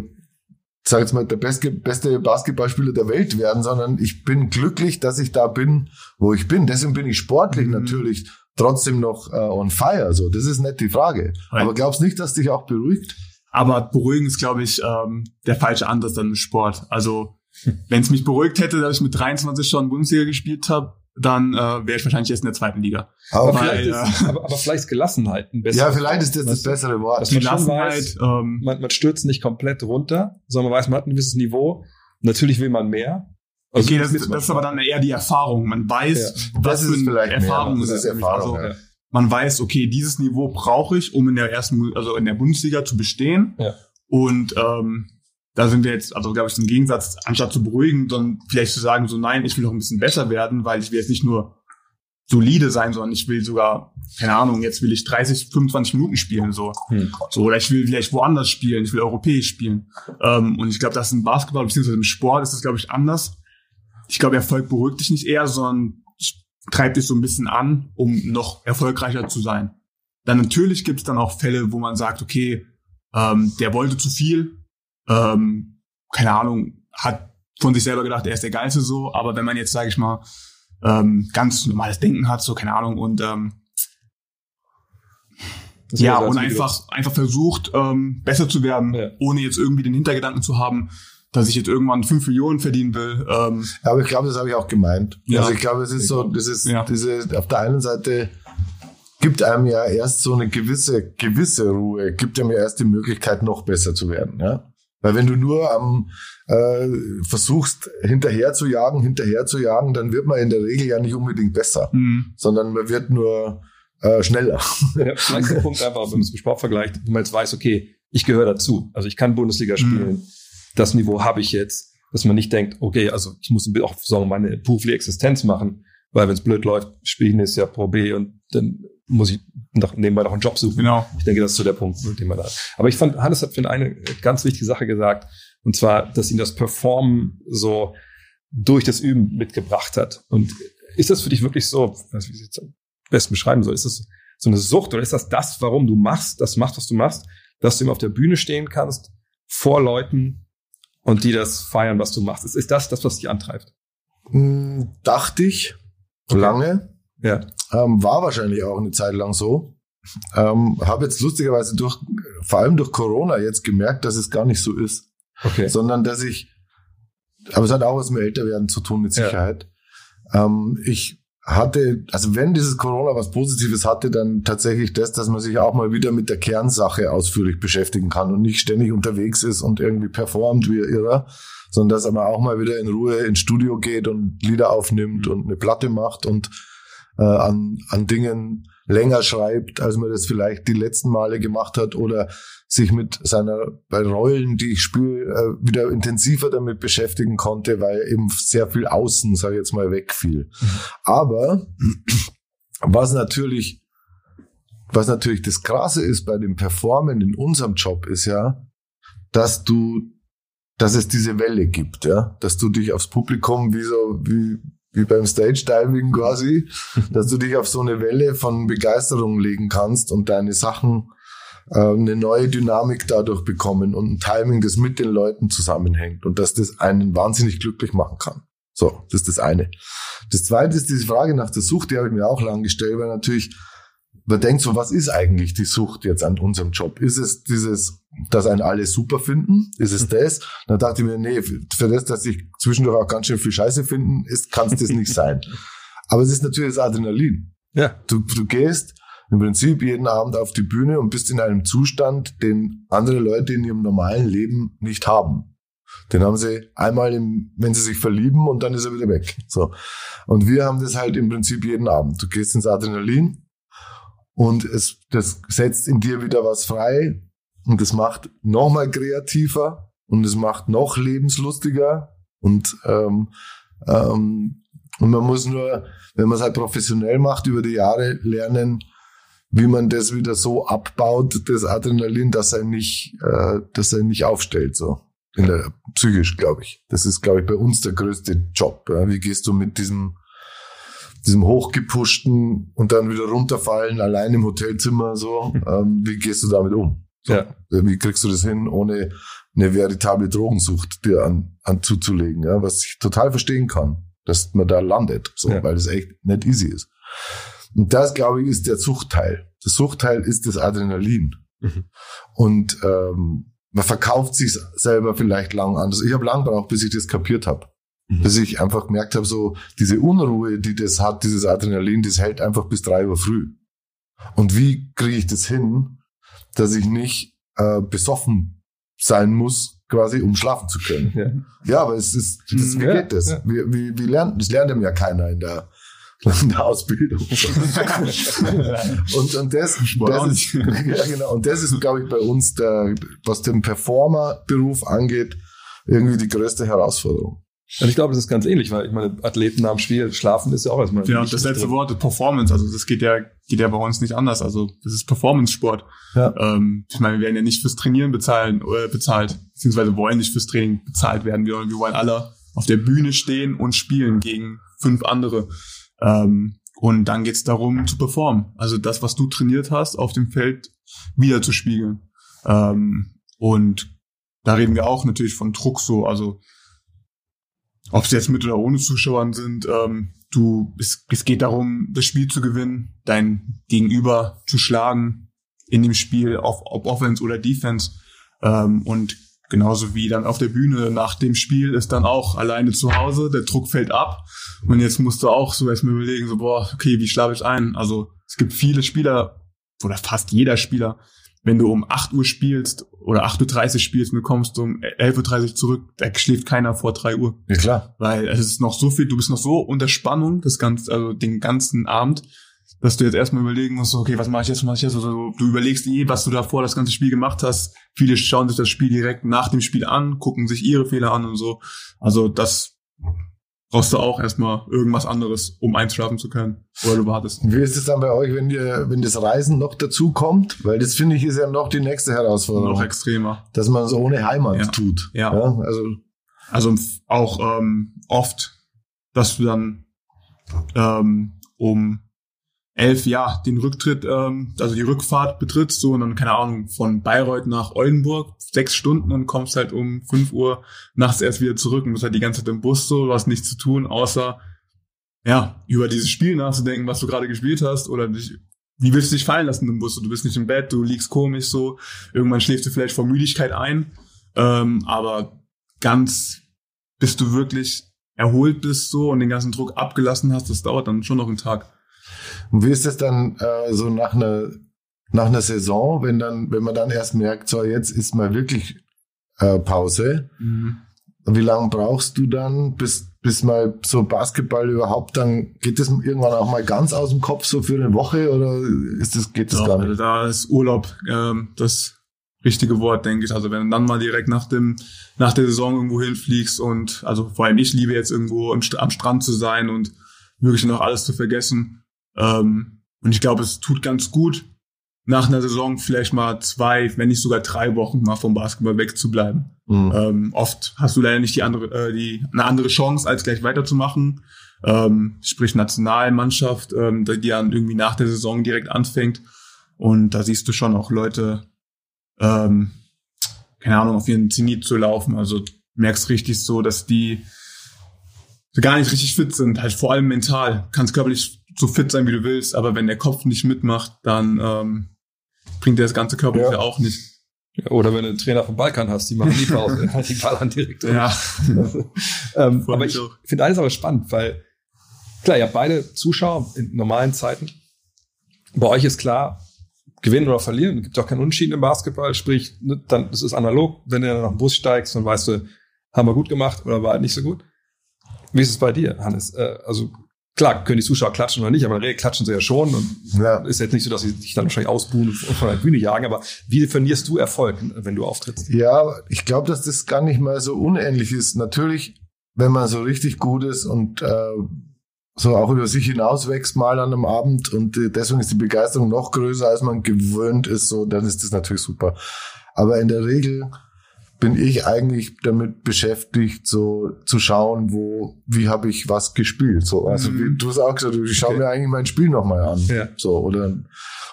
sag jetzt mal, der beste, beste Basketballspieler der Welt werden, sondern ich bin glücklich, dass ich da bin, wo ich bin. Deswegen bin ich sportlich Mhm. natürlich trotzdem noch äh, on fire. So, das ist nicht die Frage. Right. Aber glaubst nicht, dass dich auch beruhigt? Aber beruhigen ist, glaube ich, ähm, der falsche Ansatz dann im Sport. Also, wenn es mich beruhigt hätte, dass ich mit 23 schon Bundesliga gespielt habe, dann äh, wäre ich wahrscheinlich erst in der zweiten Liga. Aber Weil, vielleicht, ist, aber, aber vielleicht ist Gelassenheit ein besseres ja, vielleicht ist das das bessere Wort. Dass man schon Gelassenheit, weiß, ähm, man, man stürzt nicht komplett runter, sondern man weiß, man hat ein gewisses Niveau. Natürlich will man mehr. Also okay, das, ist- das ist aber dann eher die Erfahrung. Man weiß, Das was ist für eine vielleicht mehr. Erfahrung Das es ist. Erfahrung, Also, ja. man weiß, okay, dieses Niveau brauche ich, um in der ersten, also in der Bundesliga zu bestehen. Ja. Und ähm, da sind wir jetzt, also glaube ich, im Gegensatz, anstatt zu beruhigen, dann vielleicht zu sagen, so nein, ich will noch ein bisschen besser werden, weil ich will jetzt nicht nur solide sein, sondern ich will sogar, keine Ahnung, jetzt will ich 30, 25 Minuten spielen, so. Hm. So, oder ich will vielleicht woanders spielen, ich will europäisch spielen. Ähm, und ich glaube, das ist im Basketball, beziehungsweise im Sport ist das, glaube ich, anders. Ich glaube, Erfolg beruhigt dich nicht eher, sondern treibt dich so ein bisschen an, um noch erfolgreicher zu sein. Dann natürlich gibt es dann auch Fälle, wo man sagt, okay, ähm, der wollte zu viel, ähm, keine Ahnung, hat von sich selber gedacht, er ist der Geilste so, aber wenn man jetzt, sage ich mal, ähm, ganz normales Denken hat, so keine Ahnung, und ähm, ja, und einfach, einfach versucht, ähm, besser zu werden, Ja. ohne jetzt irgendwie den Hintergedanken zu haben, dass ich jetzt irgendwann fünf Millionen verdienen will. Ähm, Ja, aber ich glaube, das habe ich auch gemeint. Ja. Also ich glaube, es ist so, das ist Ja. diese, auf der einen Seite gibt einem ja erst so eine gewisse, gewisse Ruhe, gibt einem ja erst die Möglichkeit, noch besser zu werden, ja. Weil wenn du nur am äh, versuchst, hinterher zu jagen, hinterher zu jagen, dann wird man in der Regel ja nicht unbedingt besser, mh, sondern man wird nur äh, schneller. Ja, vielleicht ist der Punkt einfach, wenn man es mit Sport vergleicht, wenn man jetzt weiß, okay, ich gehöre dazu. Also ich kann Bundesliga spielen. Das Niveau habe ich jetzt. Dass man nicht denkt, okay, also ich muss auch sagen, meine berufliche Existenz machen, weil wenn es blöd läuft, spiele ich nächstes Jahr Pro B und dann muss ich noch, nebenbei noch einen Job suchen. genau. Ich denke, das ist so der Punkt, den man da hat. Aber ich fand, Hannes hat für eine ganz wichtige Sache gesagt, und zwar, dass ihn das Performen so durch das Üben mitgebracht hat. Und ist das für dich wirklich so, wie ich es jetzt am besten beschreiben soll, ist das so eine Sucht oder ist das das, warum du machst, das machst, was du machst, dass du immer auf der Bühne stehen kannst, vor Leuten und die das feiern, was du machst? Ist, ist das das, was dich antreibt? Hm, dachte ich lange, Ja. Ähm, war wahrscheinlich auch eine Zeit lang so. Ähm, Habe jetzt lustigerweise durch, vor allem durch Corona jetzt gemerkt, dass es gar nicht so ist, Okay. sondern dass ich, aber es hat auch was mit Älterwerden zu tun, mit Ja. Sicherheit. Ähm, ich hatte, also wenn dieses Corona was Positives hatte, dann tatsächlich das, dass man sich auch mal wieder mit der Kernsache ausführlich beschäftigen kann und nicht ständig unterwegs ist und irgendwie performt wie irrer, sondern dass man auch mal wieder in Ruhe ins Studio geht und Lieder aufnimmt und eine Platte macht und äh, an, an Dingen länger schreibt, als man das vielleicht die letzten Male gemacht hat oder sich mit seiner, bei Rollen, die ich spiele, äh, wieder intensiver damit beschäftigen konnte, weil eben sehr viel außen, sage ich jetzt mal, wegfiel. Aber was natürlich, was natürlich das Krasse ist bei dem Performen in unserem Job ist ja, dass du, dass es diese Welle gibt, ja, dass du dich aufs Publikum wie so, wie, wie beim Stage Diving quasi, dass du dich auf so eine Welle von Begeisterung legen kannst und deine Sachen äh, eine neue Dynamik dadurch bekommen und ein Timing, das mit den Leuten zusammenhängt und dass das einen wahnsinnig glücklich machen kann. So, das ist das eine. Das zweite ist diese Frage nach der Sucht, die habe ich mir auch lang gestellt, weil natürlich man denkt so, was ist eigentlich die Sucht jetzt an unserem Job? Ist es dieses, dass einen alle super finden? Ist es das? Dann dachte ich mir, nee, für das, dass ich zwischendurch auch ganz schön viel Scheiße finden, ist, kann es das nicht sein. Aber es ist natürlich das Adrenalin. Ja. Du, du gehst im Prinzip jeden Abend auf die Bühne und bist in einem Zustand, den andere Leute in ihrem normalen Leben nicht haben. Den haben sie einmal, im, wenn sie sich verlieben und dann ist er wieder weg. So. Und wir haben das halt im Prinzip jeden Abend. Du gehst ins Adrenalin und es, das setzt in dir wieder was frei und das macht nochmal kreativer und es macht noch lebenslustiger und ähm, ähm, und man muss nur, wenn man es halt professionell macht, über die Jahre lernen, wie man das wieder so abbaut, das Adrenalin, dass er nicht, äh, dass er nicht aufstellt, so in der psychisch, glaube ich. Das ist, glaube ich, bei uns der größte Job. Ja. Wie gehst du mit diesem diesem hochgepushten und dann wieder runterfallen, allein im Hotelzimmer so? Ähm, wie gehst du damit um? So, Ja. Wie kriegst du das hin, ohne eine veritable Drogensucht dir an, an zuzulegen? Ja, was ich total verstehen kann, dass man da landet, so, Ja. weil das echt nicht easy ist. Und das, glaube ich, ist der Suchtteil. Der Suchtteil ist das Adrenalin. Mhm. Und ähm, man verkauft sich selber vielleicht lang anders. Ich habe lang gebraucht, bis ich das kapiert habe. Mhm. Bis ich einfach gemerkt habe, so diese Unruhe, die das hat, dieses Adrenalin, das hält einfach bis drei Uhr früh. Und wie kriege ich das hin, dass ich nicht äh, besoffen sein muss, quasi, um schlafen zu können? Ja. Ja, aber es ist, das, wie Ja, geht das? ja. Wie, wie, wie lernt, das lernt ihm ja keiner in der, in der Ausbildung. und, und das, das ist, ja, genau. Und das ist, glaube ich, bei uns der, was den Performer-Beruf angeht, irgendwie die größte Herausforderung. Und ich glaube, das ist ganz ähnlich, weil ich meine, Athleten nach dem Spiel schlafen ist ja auch erstmal. Ja, das letzte drin. Wort ist Performance. Also das geht ja, geht ja bei uns nicht anders. Also das ist Performance-Sport. Ja. Ähm, ich meine, wir werden ja nicht fürs Trainieren bezahlen, äh, bezahlt, beziehungsweise wollen nicht fürs Training bezahlt werden. Wir, wir wollen alle auf der Bühne stehen und spielen gegen fünf andere. Ähm, und dann geht's darum zu performen. Also das, was du trainiert hast, auf dem Feld wieder zu spiegeln. Ähm, und da reden wir auch natürlich von Druck so. Also ob es jetzt mit oder ohne Zuschauern sind, ähm, du, es, es geht darum, das Spiel zu gewinnen, dein Gegenüber zu schlagen in dem Spiel, auf, ob Offense oder Defense. Ähm, und genauso wie dann auf der Bühne nach dem Spiel ist dann auch alleine zu Hause, der Druck fällt ab. Und jetzt musst du auch so erstmal überlegen, so, boah, okay, wie schlafe ich ein? Also es gibt viele Spieler, oder fast jeder Spieler, wenn du um 8 Uhr spielst oder 8.30 Uhr spielst und du kommst um 11.30 Uhr zurück, da schläft keiner vor 3 Uhr. Ja, klar. Weil es ist noch so viel, du bist noch so unter Spannung, das ganze, also den ganzen Abend, dass du jetzt erstmal überlegen musst, okay, was mache ich jetzt, was mache ich jetzt? Also, du überlegst eh, was du davor das ganze Spiel gemacht hast. Viele schauen sich das Spiel direkt nach dem Spiel an, gucken sich ihre Fehler an und so. Also das brauchst du auch erstmal irgendwas anderes, um einschlafen zu können. Oder du wartest. Wie ist es dann bei euch, wenn ihr, wenn das Reisen noch dazu kommt? Weil das finde ich ist ja noch die nächste Herausforderung. Noch extremer. dass man es ohne Heimat Ja. tut. Ja. Also, Also auch ähm, oft, dass du dann ähm, um elf, ja, den Rücktritt, ähm, also die Rückfahrt betrittst, so und dann, keine Ahnung, von Bayreuth nach Oldenburg, sechs Stunden und kommst halt um fünf Uhr nachts erst wieder zurück und bist halt die ganze Zeit im Bus so, du hast nichts zu tun, außer ja, über dieses Spiel nachzudenken, was du gerade gespielt hast, oder dich, wie willst du dich fallen lassen im Bus? Du bist nicht im Bett, du liegst komisch so, irgendwann schläfst du vielleicht vor Müdigkeit ein, ähm, aber ganz, bis du wirklich erholt bist so und den ganzen Druck abgelassen hast, das dauert dann schon noch einen Tag. Und wie ist es dann äh, so nach einer nach einer Saison, wenn dann, wenn man dann erst merkt, so jetzt ist mal wirklich äh, Pause. Wie lange brauchst du dann, bis bis mal so Basketball überhaupt dann geht das irgendwann auch mal ganz aus dem Kopf so für eine Woche oder ist das geht das Ja, gar nicht? da ist Urlaub ähm, das richtige Wort, denke ich. Also wenn du dann mal direkt nach dem nach der Saison irgendwo hinfliegst und also vor allem ich liebe jetzt irgendwo am Strand zu sein und wirklich noch alles zu vergessen. Ähm, und ich glaube, es tut ganz gut, nach einer Saison vielleicht mal zwei, wenn nicht sogar drei Wochen mal vom Basketball wegzubleiben. Mhm. Ähm, oft hast du leider nicht die andere, äh, die, eine andere Chance, als gleich weiterzumachen. Ähm, sprich Nationalmannschaft, ähm, die dann irgendwie nach der Saison direkt anfängt. Und da siehst du schon auch Leute, ähm, keine Ahnung, auf ihren Zenit zu laufen. Also merkst richtig so, dass die gar nicht richtig fit sind, halt vor allem mental. Kannst körperlich so fit sein, wie du willst, aber wenn der Kopf nicht mitmacht, dann ähm, bringt dir das ganze körperliche Ja. auch nicht. Ja, Oder wenn du einen Trainer vom Balkan hast, die machen die Pause, halt die Ballern direkt. drin. Ja, ähm, aber ich finde eines aber spannend, weil klar, ihr habt beide Zuschauer in normalen Zeiten. Bei euch ist klar, gewinnen oder verlieren. Es gibt auch keinen Unterschied im Basketball. Sprich, ne, dann das ist analog. Wenn du dann nach dem Bus steigst, dann weißt du, haben wir gut gemacht oder war halt nicht so gut. Wie ist es bei dir, Hannes? Äh, also klar, können die Zuschauer klatschen oder nicht, aber in der Regel klatschen sie ja schon und Ja. ist jetzt nicht so, dass sie dich dann wahrscheinlich ausbuhen und von der Bühne jagen, aber wie definierst du Erfolg, wenn du auftrittst? Ja, ich glaube, dass das gar nicht mal so unähnlich ist. Natürlich, wenn man so richtig gut ist und äh, so auch über sich hinauswächst mal an einem Abend und äh, deswegen ist die Begeisterung noch größer, als man gewöhnt ist, so, dann ist das natürlich super. Aber in der Regel bin ich eigentlich damit beschäftigt, so zu schauen, wo, wie habe ich was gespielt. So, also wie du hast auch gesagt, ich schaue Okay. mir eigentlich mein Spiel nochmal an. Ja. So, oder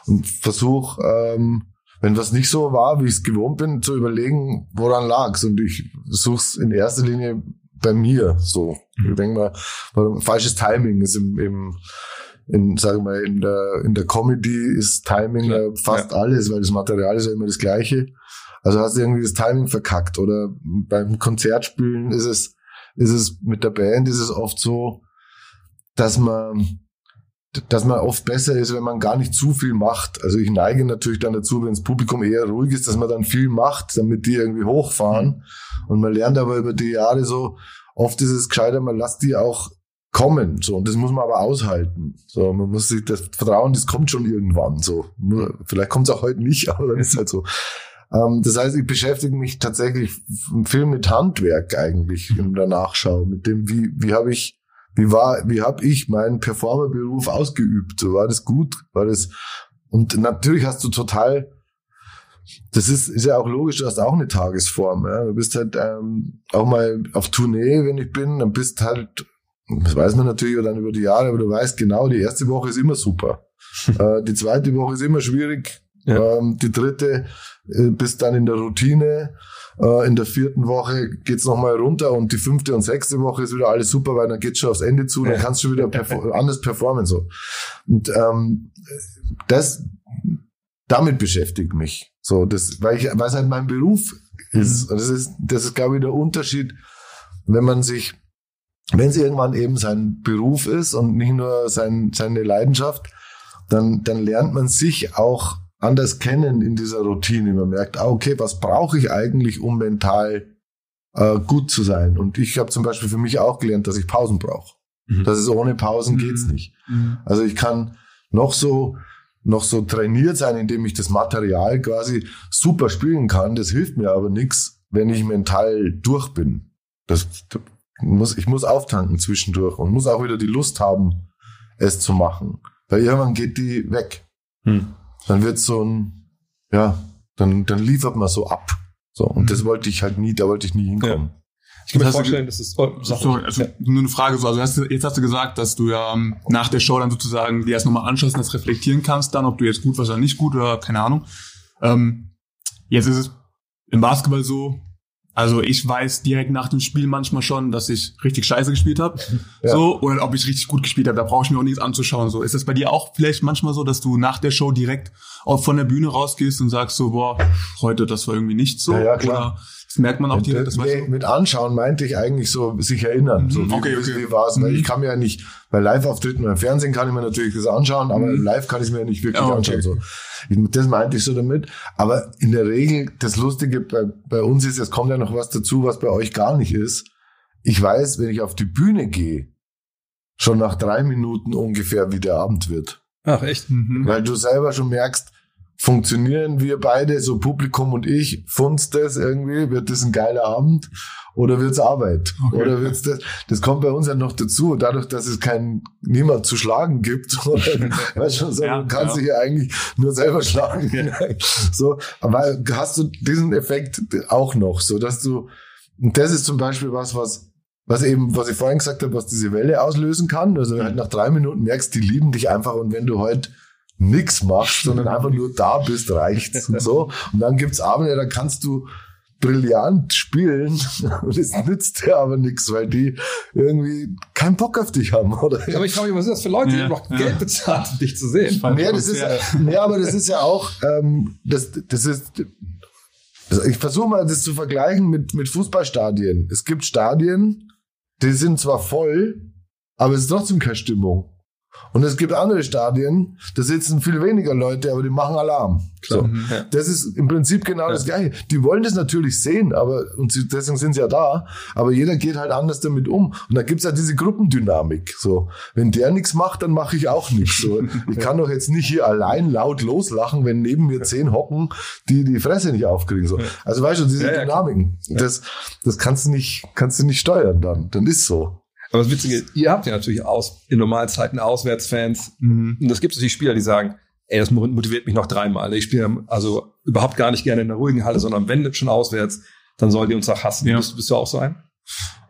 und versuch, ähm, wenn was nicht so war, wie ich es gewohnt bin, zu überlegen, woran lag's. Und ich such's in erster Linie bei mir. So, ich denke mal, weil falsches Timing ist im, im in, sagen wir mal, in der, in der Comedy ist Timing ja fast alles, weil das Material ist ja immer das gleiche. Also hast du irgendwie das Timing verkackt. Oder beim Konzertspielen ist es, ist es mit der Band ist es oft so, dass man, dass man oft besser ist, wenn man gar nicht zu viel macht. Also ich neige natürlich dann dazu, wenn das Publikum eher ruhig ist, dass man dann viel macht, damit die irgendwie hochfahren. Und man lernt aber über die Jahre so, oft ist es gescheiter, man lässt die auch kommen. So, und das muss man aber aushalten. So, man muss sich das Vertrauen, das kommt schon irgendwann. So, vielleicht kommt es auch heute nicht, aber dann ist es halt so. Ähm, das heißt, ich beschäftige mich tatsächlich viel mit Handwerk eigentlich in der Nachschau, mit dem, wie, wie habe ich, wie war, wie habe ich meinen Performerberuf ausgeübt? War das gut? War das, und natürlich hast du total, das ist, ist ja auch logisch, du hast auch eine Tagesform. Ja? Du bist halt ähm, auch mal auf Tournee, wenn ich bin, dann bist halt, das weiß man natürlich dann über die Jahre, aber du weißt genau, die erste Woche ist immer super. äh, die zweite Woche ist immer schwierig. Ja. Ähm, die dritte äh, bist dann in der Routine. Äh, in der vierten Woche geht's noch nochmal runter und die fünfte und sechste Woche ist wieder alles super, weil dann geht's schon aufs Ende zu, dann kannst du schon wieder perfor anders performen. so. Und ähm, das, damit beschäftigt mich. So, das, weil ich, weil es halt mein Beruf ist. Und das ist, das ist, glaube ich, der Unterschied, wenn man sich, wenn es irgendwann eben sein Beruf ist und nicht nur sein, seine Leidenschaft, dann, dann lernt man sich auch anders kennen in dieser Routine. Man merkt, ah, okay, was brauche ich eigentlich, um mental äh, gut zu sein? Und ich habe zum Beispiel für mich auch gelernt, dass ich Pausen brauche. Mhm. Das ist ohne Pausen Mhm. geht's nicht. Also ich kann noch so noch so trainiert sein, indem ich das Material quasi super spielen kann. Das hilft mir aber nichts, wenn ich mental durch bin. Das, das muss, ich muss auftanken zwischendurch und muss auch wieder die Lust haben, es zu machen. Weil irgendwann geht die weg. Hm. Dann wird so ein, ja, dann, dann liefert man so ab. So, und das wollte ich halt nie, da wollte ich nie hinkommen. Ich kann mir vorstellen, dass es, oh, Sorry, also Ja. nur eine Frage so. Also hast du, jetzt hast du gesagt, dass du ja ähm, nach der Show dann sozusagen dir erst nochmal anschaust und das reflektieren kannst, dann, ob du jetzt gut warst oder nicht gut oder keine Ahnung. Ähm, jetzt ist es im Basketball so. Also ich weiß direkt nach dem Spiel manchmal schon, dass ich richtig scheiße gespielt habe. Ja. So, oder ob ich richtig gut gespielt habe, da brauche ich mir auch nichts anzuschauen. So, ist das bei dir auch vielleicht manchmal so, dass du nach der Show direkt auch von der Bühne rausgehst und sagst so, boah, heute das war irgendwie nicht so? Ja, ja, klar. Oder das merkt man auch direkt, äh, das nee, mit anschauen meinte ich eigentlich so sich erinnern. So, wie, Okay, okay. wie war's? Weil Mhm. ich kann mir ja nicht, bei Live-Auftritten oder im Fernsehen kann ich mir natürlich das anschauen, aber Mhm. live kann ich es mir ja nicht wirklich Ja, okay. anschauen. So. Ich, das meinte ich so damit. Aber in der Regel, das Lustige bei, bei uns ist, es kommt ja noch was dazu, was bei euch gar nicht ist. Ich weiß, wenn ich auf die Bühne gehe, schon nach drei Minuten ungefähr, wie der Abend wird. Ach, echt? Mhm. Weil du selber schon merkst, funktionieren wir beide, so Publikum und ich, funzt das irgendwie, wird das ein geiler Abend oder wird's Arbeit? Okay. Oder wird's das, das kommt bei uns ja noch dazu, dadurch, dass es kein, niemand zu schlagen gibt, oder, weißt schon, so, Ja, du kannst ja. dich ja eigentlich nur selber schlagen. so, aber hast du diesen Effekt auch noch, so dass du, und das ist zum Beispiel was, was, was eben, was ich vorhin gesagt habe, was diese Welle auslösen kann. Also halt nach drei Minuten merkst, die lieben dich einfach und wenn du heute nix machst, sondern einfach nur da bist, reicht's und so. Und dann gibt's Abende, da kannst du brillant spielen und es nützt dir aber nichts, weil die irgendwie keinen Bock auf dich haben, oder? Aber ich frage mich, was sind das für Leute, die Ja, noch ja. Geld bezahlen, um dich zu sehen? Nee, das ist, nee, aber das ist ja auch, ähm, das, das ist, also ich versuche mal das zu vergleichen mit, mit Fußballstadien. Es gibt Stadien, die sind zwar voll, aber es ist trotzdem keine Stimmung. Und es gibt andere Stadien, da sitzen viel weniger Leute, aber die machen Alarm. Klar. So. Mhm. Ja. Das ist im Prinzip genau das Gleiche. Die wollen das natürlich sehen, aber und sie, deswegen sind sie ja da. Aber jeder geht halt anders damit um. Und da gibt's ja diese Gruppendynamik. So, wenn der nichts macht, dann mache ich auch nichts. So, ich kann doch jetzt nicht hier allein laut loslachen, wenn neben mir zehn hocken, die die Fresse nicht aufkriegen. So, also weißt du, diese Ja, ja. Dynamiken, das das kannst du nicht kannst du nicht steuern. Dann dann ist so. Aber das Witzige ist, ihr habt ja natürlich aus, in normalen Zeiten Auswärtsfans. Mhm. Und es gibt natürlich Spieler, die sagen, ey, das motiviert mich noch dreimal. Ich spiele also überhaupt gar nicht gerne in der ruhigen Halle, sondern wenn schon auswärts, dann soll die uns auch hassen. Ja. Bist, bist du auch so ein?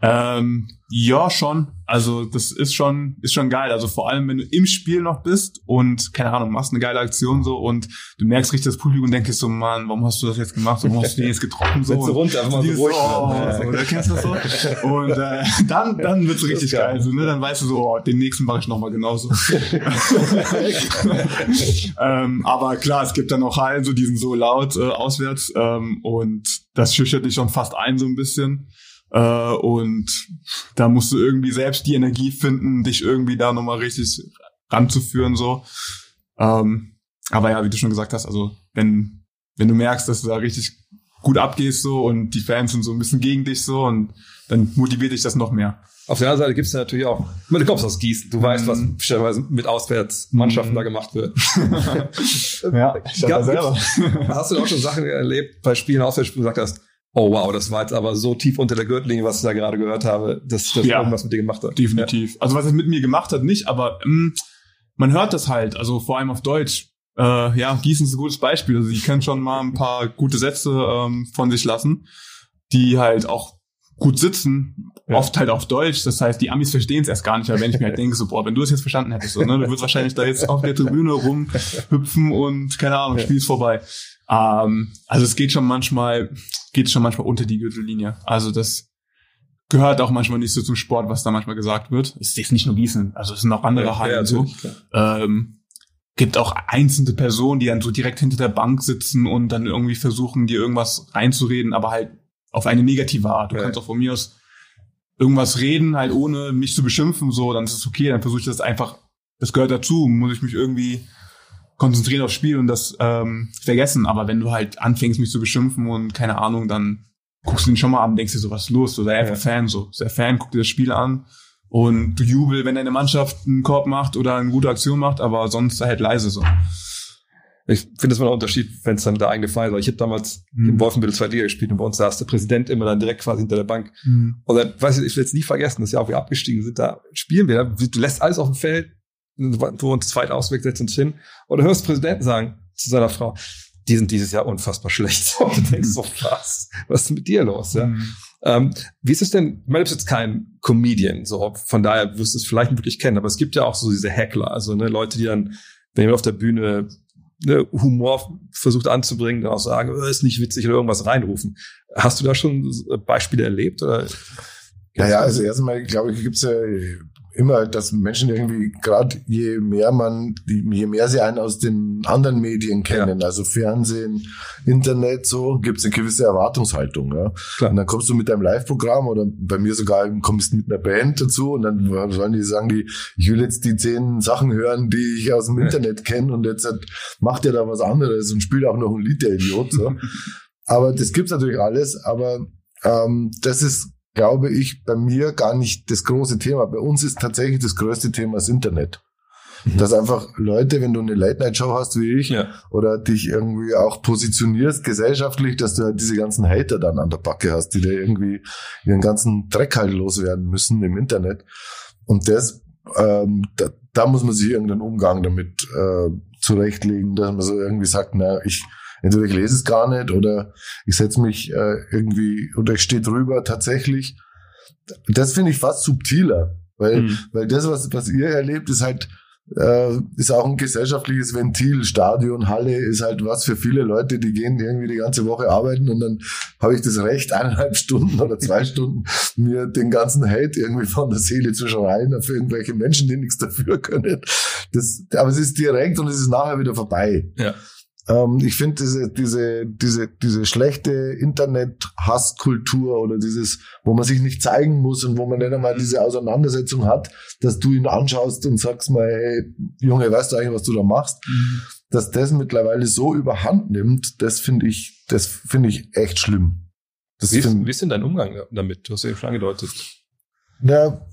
Ähm, ja, schon. Also das ist schon, ist schon geil. Also vor allem, wenn du im Spiel noch bist und, keine Ahnung, machst eine geile Aktion so und du merkst richtig das Publikum und denkst so, Mann, warum hast du das jetzt gemacht? Warum hast du den jetzt getroffen? So, du runter, einfach mal so ruhig Oh, so, oder kennst du das so? Und äh, dann, dann wird's richtig geil. geil. So, ne? Dann weißt du so, oh, den nächsten mache ich nochmal genauso. ähm, aber klar, es gibt dann auch Hallen, so die sind so laut äh, auswärts ähm, und das schüchtert dich schon fast ein so ein bisschen. Äh, und da musst du irgendwie selbst die Energie finden, dich irgendwie da nochmal richtig ranzuführen, so. Ähm, aber ja, wie du schon gesagt hast, also wenn, wenn du merkst, dass du da richtig gut abgehst so und die Fans sind so ein bisschen gegen dich so und dann motiviert dich das noch mehr. Auf der anderen Seite gibt es natürlich auch, ich meine, du kommst aus Gießen, du weißt, was Mhm. stellenweise mit Auswärtsmannschaften da gemacht wird. Ja, ich Gab- Hast du auch schon Sachen erlebt bei Spielen, Auswärtsspielen, wo du gesagt hast, oh wow, das war jetzt aber so tief unter der Gürtellinie, was ich da gerade gehört habe, dass das Ja. irgendwas mit dir gemacht hat. Definitiv. Also was es mit mir gemacht hat, nicht, aber ähm, man hört das halt, also vor allem auf Deutsch. Äh, ja, Gießen ist ein gutes Beispiel. Also die können schon mal ein paar gute Sätze ähm, von sich lassen, die halt auch gut sitzen, Ja. oft halt auf Deutsch. Das heißt, die Amis verstehen es erst gar nicht, aber wenn ich mir halt denke, so, boah, wenn du es jetzt verstanden hättest, so, ne, du würdest wahrscheinlich da jetzt auf der Tribüne rumhüpfen und keine Ahnung, Spiel ist vorbei. Ähm, also es geht schon manchmal, geht schon manchmal unter die Gürtellinie. Also das gehört auch manchmal nicht so zum Sport, was da manchmal gesagt wird. Es ist jetzt nicht nur Gießen, also es sind auch andere Hallen so. natürlich, klar. Ähm, gibt auch einzelne Personen, die dann so direkt hinter der Bank sitzen und dann irgendwie versuchen, dir irgendwas reinzureden, aber halt auf eine negative Art. Du Ja. kannst auch von mir aus irgendwas reden, halt ohne mich zu beschimpfen, so, dann ist es okay, dann versuche ich das einfach, das gehört dazu, muss ich mich irgendwie konzentrieren aufs Spiel und das ähm, vergessen. Aber wenn du halt anfängst, mich zu beschimpfen und keine Ahnung, dann guckst du ihn schon mal an und denkst dir so, was ist los? So, sei einfach Ja. Fan, so. Sei Fan, guck dir das Spiel an und du jubel, wenn deine Mannschaft einen Korb macht oder eine gute Aktion macht, aber sonst sei halt leise so. Ich finde, das war ein Unterschied, wenn es dann der eigene Verein war. Ich habe damals Mhm. in Wolfenbüttel 2 Liga gespielt und bei uns saß der Präsident immer dann direkt quasi hinter der Bank. Und dann, weiß ich, ich will jetzt nie vergessen, das Jahr, wo wir abgestiegen sind, da spielen wir, du lässt alles auf dem Feld, wo uns zweit ausweg, setzt uns hin, du hörst den Präsidenten sagen zu seiner Frau, die sind dieses Jahr unfassbar schlecht. Und du denkst so, was, was ist mit dir los? Ja? Mhm. Ähm, wie ist es denn, du bist jetzt kein Comedian, so, von daher wirst du es vielleicht wirklich kennen, aber es gibt ja auch so diese Heckler, also ne, Leute, die dann, wenn jemand auf der Bühne ne, Humor versucht anzubringen, dann auch sagen, oh, ist nicht witzig oder irgendwas reinrufen. Hast du da schon Beispiele erlebt? Oder? Naja, also erstmal, glaube ich, gibt's ja immer, dass Menschen irgendwie, gerade je mehr man, je mehr sie einen aus den anderen Medien kennen, also Fernsehen, Internet, so, gibt's eine gewisse Erwartungshaltung. Ja. Klar. Und dann kommst du mit deinem Live-Programm oder bei mir sogar kommst du mit einer Band dazu und dann sollen die sagen, die, ich will jetzt die zehn Sachen hören, die ich aus dem Ja. Internet kenne und jetzt macht er da was anderes und spielt auch noch ein Lied, der Idiot. So. aber das gibt's natürlich alles, aber ähm, das ist glaube ich, bei mir gar nicht das große Thema. Bei uns ist tatsächlich das größte Thema das Internet. Dass einfach Leute, wenn du eine Late-Night-Show hast wie ich, Ja. oder dich irgendwie auch positionierst gesellschaftlich, dass du halt diese ganzen Hater dann an der Backe hast, die da irgendwie ihren ganzen Dreck halt loswerden müssen im Internet. Und das, ähm, da, da muss man sich irgendeinen Umgang damit äh, zurechtlegen, dass man so irgendwie sagt, na, ich entweder ich lese es gar nicht oder ich setze mich äh, irgendwie oder ich stehe drüber tatsächlich. Das finde ich fast subtiler, weil Mhm. weil das was was ihr erlebt ist halt äh, ist auch ein gesellschaftliches Ventil. Stadion, Halle ist halt was für viele Leute, die gehen irgendwie die ganze Woche arbeiten und dann habe ich das Recht, eineinhalb Stunden oder zwei Stunden mir den ganzen Hate irgendwie von der Seele zu schreien auf irgendwelche Menschen, die nichts dafür können. Das, aber es ist direkt und es ist nachher wieder vorbei. Ja. Ähm, ich finde diese, diese, diese, diese schlechte Internet-Hasskultur oder dieses, wo man sich nicht zeigen muss und wo man nicht einmal diese Auseinandersetzung hat, dass du ihn anschaust und sagst mal, hey, Junge, weißt du eigentlich, was du da machst? Dass das mittlerweile so überhand nimmt, das finde ich, das finde ich echt schlimm. Das Wie ist, find- wie ist denn dein Umgang damit? Du hast ja eben schon angedeutet. Na,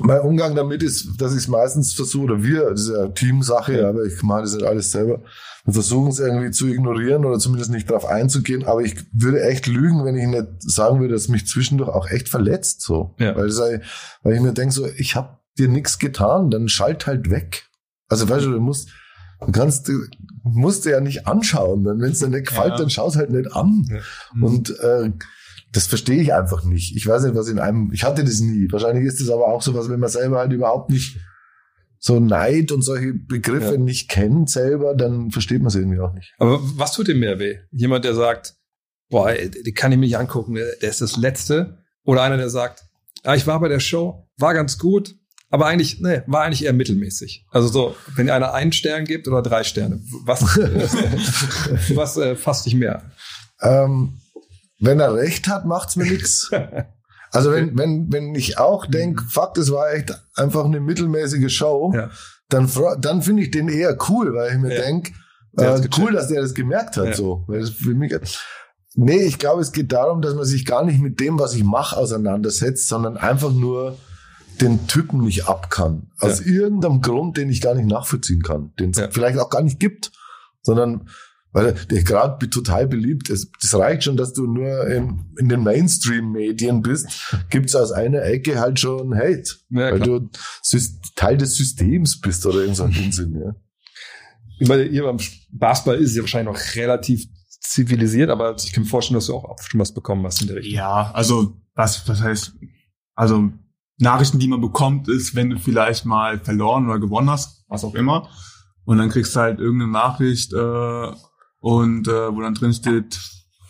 mein Umgang damit ist, dass ich es meistens versuche, oder wir, das ist ja Teamsache, Ja. aber ich mache das nicht alles selber. Wir versuchen es irgendwie zu ignorieren oder zumindest nicht darauf einzugehen, aber ich würde echt lügen, wenn ich nicht sagen würde, dass mich zwischendurch auch echt verletzt, so. Ja. Weil, das, weil ich mir denke, so, ich habe dir nichts getan, dann schalt halt weg. Also weißt du, du musst, du kannst, du musst dir ja nicht anschauen. Wenn es dir nicht gefällt, Ja. dann schau es halt nicht an. Ja. Und äh, das verstehe ich einfach nicht. Ich weiß nicht, was in einem, ich hatte das nie. Wahrscheinlich ist das aber auch so was, wenn man selber halt überhaupt nicht so Neid und solche Begriffe Ja. nicht kennt selber, dann versteht man es irgendwie auch nicht. Aber was tut dir mehr weh? Jemand, der sagt, boah, die kann ich mir nicht angucken, der, der ist das Letzte. Oder einer, der sagt, ah, ich war bei der Show, war ganz gut, aber eigentlich, nee, war eigentlich eher mittelmäßig. Also so, wenn einer einen Stern gibt oder drei Sterne, was, was äh, fasst dich mehr? Ähm, wenn er recht hat, macht's mir nix. Also wenn, wenn, wenn ich auch denk, fuck, das war echt einfach eine mittelmäßige Show, Ja. dann, dann finde ich den eher cool, weil ich mir Ja. denk, äh, cool, dass der das gemerkt hat, Ja. so. Weil das für mich, nee, ich glaube, es geht darum, dass man sich gar nicht mit dem, was ich mache, auseinandersetzt, sondern einfach nur den Typen nicht ab kann. Aus irgendeinem Grund, den ich gar nicht nachvollziehen kann, den es vielleicht auch gar nicht gibt, sondern weil der gerade total beliebt ist. Das reicht schon, dass du nur in, in den Mainstream-Medien bist, gibt's aus einer Ecke halt schon Hate, Ja, weil du Teil des Systems bist oder irgend so ein Unsinn. Ja. Ich meine, ihr beim Basketball ist es ja wahrscheinlich noch relativ zivilisiert, aber ich kann mir vorstellen, dass du auch schon was bekommen hast in der Richtung. Ja, also was, was heißt, also Nachrichten, die man bekommt, ist, wenn du vielleicht mal verloren oder gewonnen hast, was auch immer, und dann kriegst du halt irgendeine Nachricht äh, und äh, wo dann drin steht,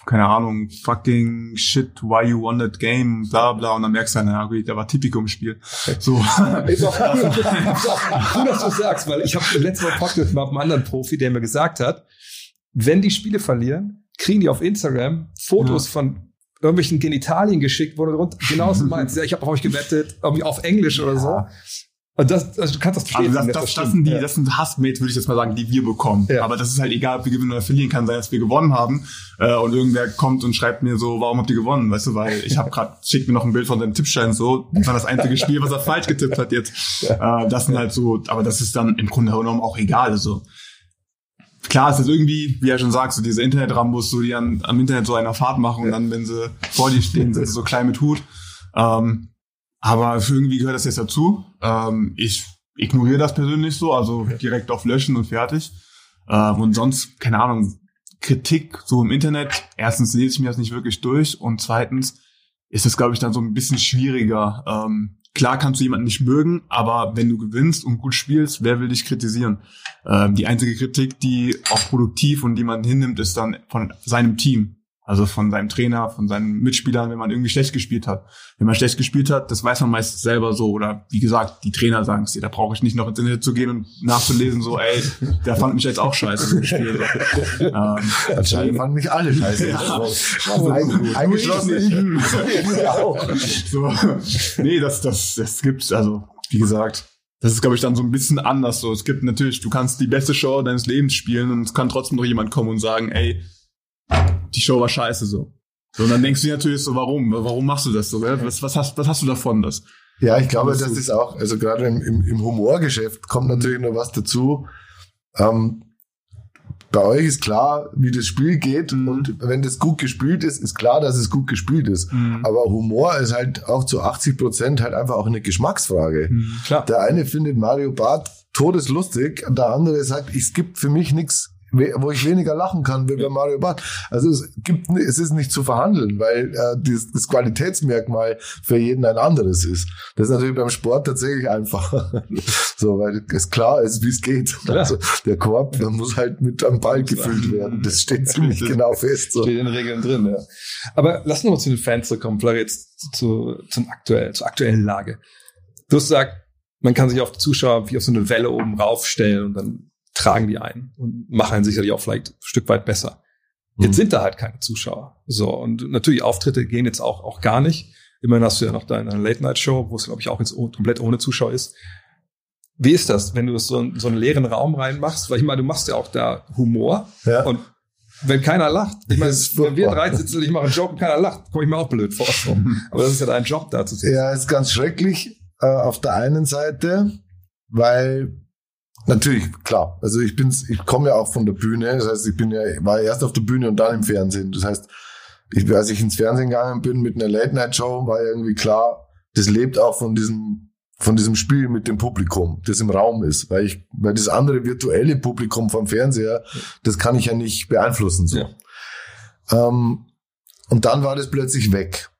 keine Ahnung, fucking shit, why you won that game, bla bla, und dann merkst du, na gut, da war Tipico im Spiel. So. Ist auch cool, cool, dass du sagst, weil ich habe letztes Mal Podcast mit einem anderen Profi, der mir gesagt hat, wenn die Spiele verlieren, kriegen die auf Instagram Fotos von irgendwelchen Genitalien geschickt, wo du genauso meinst, ja, ich habe auf euch gewettet, irgendwie auf Englisch oder so. Und das, also du kannst das verstehen. Also das, das, das, sind die, das sind Hassmails, würde ich jetzt mal sagen, die wir bekommen. Ja. Aber das ist halt egal, ob wir gewinnen oder verlieren. Kann sein, dass wir gewonnen haben äh, und irgendwer kommt und schreibt mir so, warum habt ihr gewonnen? Weißt du, weil ich habe gerade, schickt mir noch ein Bild von seinem Tippschein so, das war das einzige Spiel, was er falsch getippt hat jetzt. Äh, das sind halt so, aber das ist dann im Grunde genommen auch egal. Also klar, es ist irgendwie, wie er schon sagt, so diese Internet-Rambos, so die an, am Internet so einer Fahrt machen und dann, wenn sie vor dir stehen, sind sie so klein mit Hut. Ähm, aber irgendwie gehört das jetzt dazu. Ähm, ich ignoriere das persönlich so, also direkt auf Löschen und fertig. Ähm, und sonst, keine Ahnung, Kritik so im Internet. Erstens lese ich mir das nicht wirklich durch und zweitens ist es, glaube ich, dann so ein bisschen schwieriger. Ähm, klar kannst du jemanden nicht mögen, aber wenn du gewinnst und gut spielst, wer will dich kritisieren? Ähm, die einzige Kritik, die auch produktiv und die man hinnimmt, ist dann von seinem Team. Also von seinem Trainer, von seinen Mitspielern, wenn man irgendwie schlecht gespielt hat. Wenn man schlecht gespielt hat, das weiß man meistens selber so. Oder wie gesagt, die Trainer sagen es dir. Da brauche ich nicht noch ins Internet zu gehen und nachzulesen, so, ey, der fand mich jetzt auch scheiße im Spiel. ähm, Anscheinend fanden mich alle scheiße. Ja. Also, ein, eingeschlossen ich. Ich auch. so, nee, das, das, das gibt's, also, wie gesagt, das ist, glaube ich, dann so ein bisschen anders. So, es gibt natürlich, du kannst die beste Show deines Lebens spielen und es kann trotzdem noch jemand kommen und sagen, ey, die Show war scheiße so. So, und dann denkst du dir natürlich so, warum? Warum machst du das so? gell? Was, was, hast, was hast du davon? Das? Ja, ich glaube, das auch, also gerade im, im, im Humorgeschäft kommt natürlich noch was dazu. Ähm, bei euch ist klar, wie das Spiel geht Mhm. und wenn das gut gespielt ist, ist klar, dass es gut gespielt ist. Mhm. Aber Humor ist halt auch zu 80 Prozent halt einfach auch eine Geschmacksfrage. Klar. Der eine findet Mario Barth todeslustig und der andere sagt, es gibt für mich nichts, wo ich weniger lachen kann wie bei Mario Barth. Also es gibt, es ist nicht zu verhandeln, weil äh, das, das Qualitätsmerkmal für jeden ein anderes ist. Das ist natürlich beim Sport tatsächlich einfacher. so, weil es klar ist, wie es geht. Klar. Also der Korb der muss halt mit am Ball gefüllt werden. Das steht ziemlich genau fest. So. Steht in den Regeln drin, ja. Aber lass uns mal zu den Fans zurückkommen, vielleicht jetzt zu, zum aktuell, zur aktuellen Lage. Du hast gesagt, man kann sich auf Zuschauer wie auf so eine Welle oben raufstellen und dann tragen die ein und machen einen sicherlich auch vielleicht ein Stück weit besser. Jetzt Mhm. sind da halt keine Zuschauer. So, und natürlich Auftritte gehen jetzt auch, auch gar nicht. Immerhin hast du ja noch deine Late-Night-Show, wo es, glaube ich, auch jetzt komplett ohne Zuschauer ist. Wie ist das, wenn du so, so einen leeren Raum reinmachst? Weil ich meine, du machst ja auch da Humor. Ja. Und wenn keiner lacht, ich meine, wenn wir drei sitzen und ich mache einen Joke und keiner lacht, komme ich mir auch blöd vor. Aber das ist ja dein Job da zu sitzen. Ja, ist ganz schrecklich äh, auf der einen Seite, weil natürlich klar, also ich bin's, ich komme ja auch von der Bühne, das heißt, ich bin ja war erst auf der Bühne und dann im Fernsehen. Das heißt, ich, als ich ins Fernsehen gegangen bin mit einer Late Night Show, war irgendwie klar, das lebt auch von diesem von diesem Spiel mit dem Publikum, das im Raum ist, weil ich, weil das andere virtuelle Publikum vom Fernseher, das kann ich ja nicht beeinflussen so. Ja. Ähm, und dann war das plötzlich weg.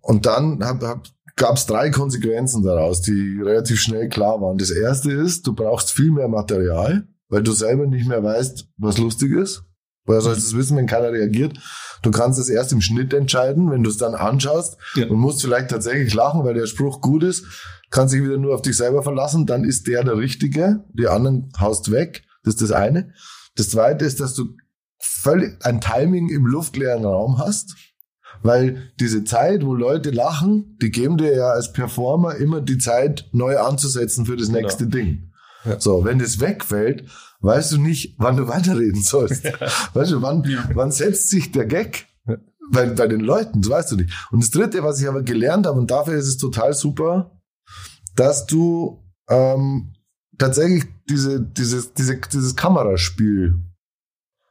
Und dann hab, hab, gab es drei Konsequenzen daraus, die relativ schnell klar waren. Das erste ist, du brauchst viel mehr Material, weil du selber nicht mehr weißt, was lustig ist. Woher sollst du es wissen, wenn keiner reagiert? Du kannst es erst im Schnitt entscheiden, wenn du es dann anschaust Ja. und musst vielleicht tatsächlich lachen, weil der Spruch gut ist, kannst dich wieder nur auf dich selber verlassen, dann ist der der Richtige, die anderen haust weg. Das ist das eine. Das zweite ist, dass du völlig ein Timing im luftleeren Raum hast, weil diese Zeit, wo Leute lachen, die geben dir ja als Performer immer die Zeit, neu anzusetzen für das nächste Ding. Ja. So, wenn das wegfällt, weißt du nicht, wann du weiterreden sollst. Weißt du, wann, Ja. wann setzt sich der Gag? Bei, bei den Leuten, das weißt du nicht. Und das dritte, was ich aber gelernt habe, und dafür ist es total super, dass du ähm, tatsächlich diese, dieses, diese, dieses Kameraspiel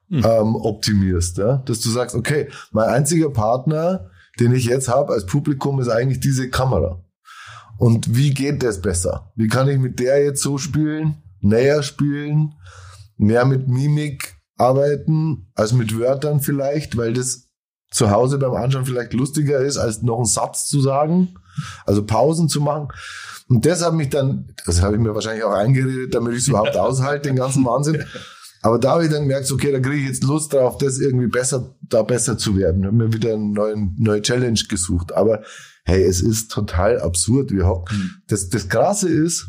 Hm. ähm, optimierst. Ja? Dass du sagst, okay, mein einziger Partner, den ich jetzt habe als Publikum, ist eigentlich diese Kamera. Und wie geht das besser? Wie kann ich mit der jetzt so spielen, näher spielen, mehr mit Mimik arbeiten als mit Wörtern vielleicht, weil das zu Hause beim Anschauen vielleicht lustiger ist, als noch einen Satz zu sagen, also Pausen zu machen. Und das hat mich dann, das habe ich mir wahrscheinlich auch eingeredet, damit ich es überhaupt aushalte, den ganzen Wahnsinn. Aber da habe ich dann gemerkt, okay, da kriege ich jetzt Lust drauf, das irgendwie besser, da besser zu werden. Ich habe mir wieder eine neue, neue Challenge gesucht. Aber hey, es ist total absurd. Wir hocken. Das, das Krasse ist,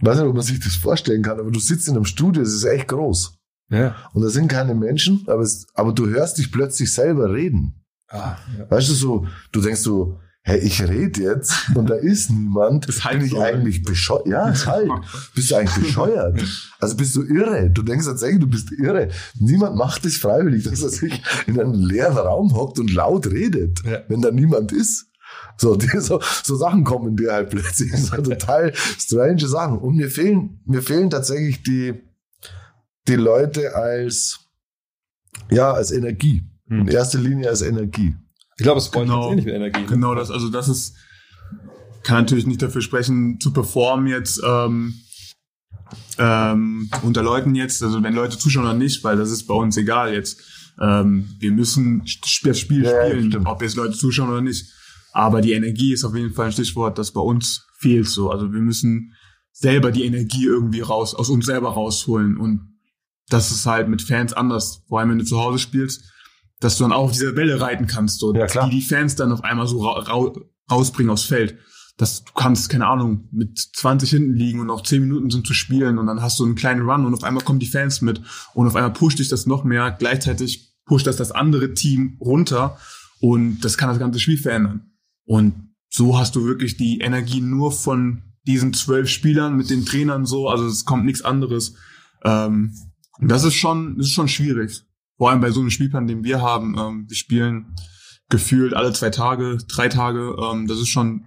ich weiß nicht, ob man sich das vorstellen kann, aber du sitzt in einem Studio, es ist echt groß. Ja. Und da sind keine Menschen, aber, es, aber du hörst dich plötzlich selber reden. Ah, ja. Weißt du so, du denkst so, hey, ich rede jetzt und da ist niemand. Das halt bin ich eigentlich bescheuert? Ja, ist halt. Bist du eigentlich bescheuert? Also bist du irre? Du denkst tatsächlich, du bist irre. Niemand macht es freiwillig, dass er sich in einen leeren Raum hockt und laut redet, Ja. wenn da niemand ist. So, die, so, so Sachen kommen dir halt plötzlich. So total strange Sachen. Und mir fehlen, mir fehlen tatsächlich die, die Leute als, ja, als Energie. In erster Linie als Energie. Ich glaube, es freut Genau. ähnlich mit Energie. ne? Genau, das, also das ist, kann natürlich nicht dafür sprechen, zu performen jetzt ähm, ähm, unter Leuten jetzt, also wenn Leute zuschauen oder nicht, weil das ist bei uns egal jetzt. Ähm, wir müssen das Spiel ja, spielen, stimmt. ob jetzt Leute zuschauen oder nicht. Aber die Energie ist auf jeden Fall ein Stichwort, das bei uns fehlt so. Also wir müssen selber die Energie irgendwie raus, aus uns selber rausholen. Und das ist halt mit Fans anders, vor allem wenn du zu Hause spielst, dass du dann auch auf dieser Welle reiten kannst, so, Ja, klar. die die Fans dann auf einmal so ra ra rausbringen aufs Feld. Dass du kannst, keine Ahnung, mit 20 hinten liegen und noch 10 Minuten sind zu spielen und dann hast du einen kleinen Run und auf einmal kommen die Fans mit und auf einmal pusht dich das noch mehr. Gleichzeitig pusht das das andere Team runter und das kann das ganze Spiel verändern. Und so hast du wirklich die Energie nur von diesen zwölf Spielern mit den Trainern so, also es kommt nichts anderes. Ähm, und das ist schon, das ist schon schwierig. Vor allem bei so einem Spielplan, den wir haben. Ähm, wir spielen gefühlt alle zwei Tage, drei Tage. Ähm, das ist schon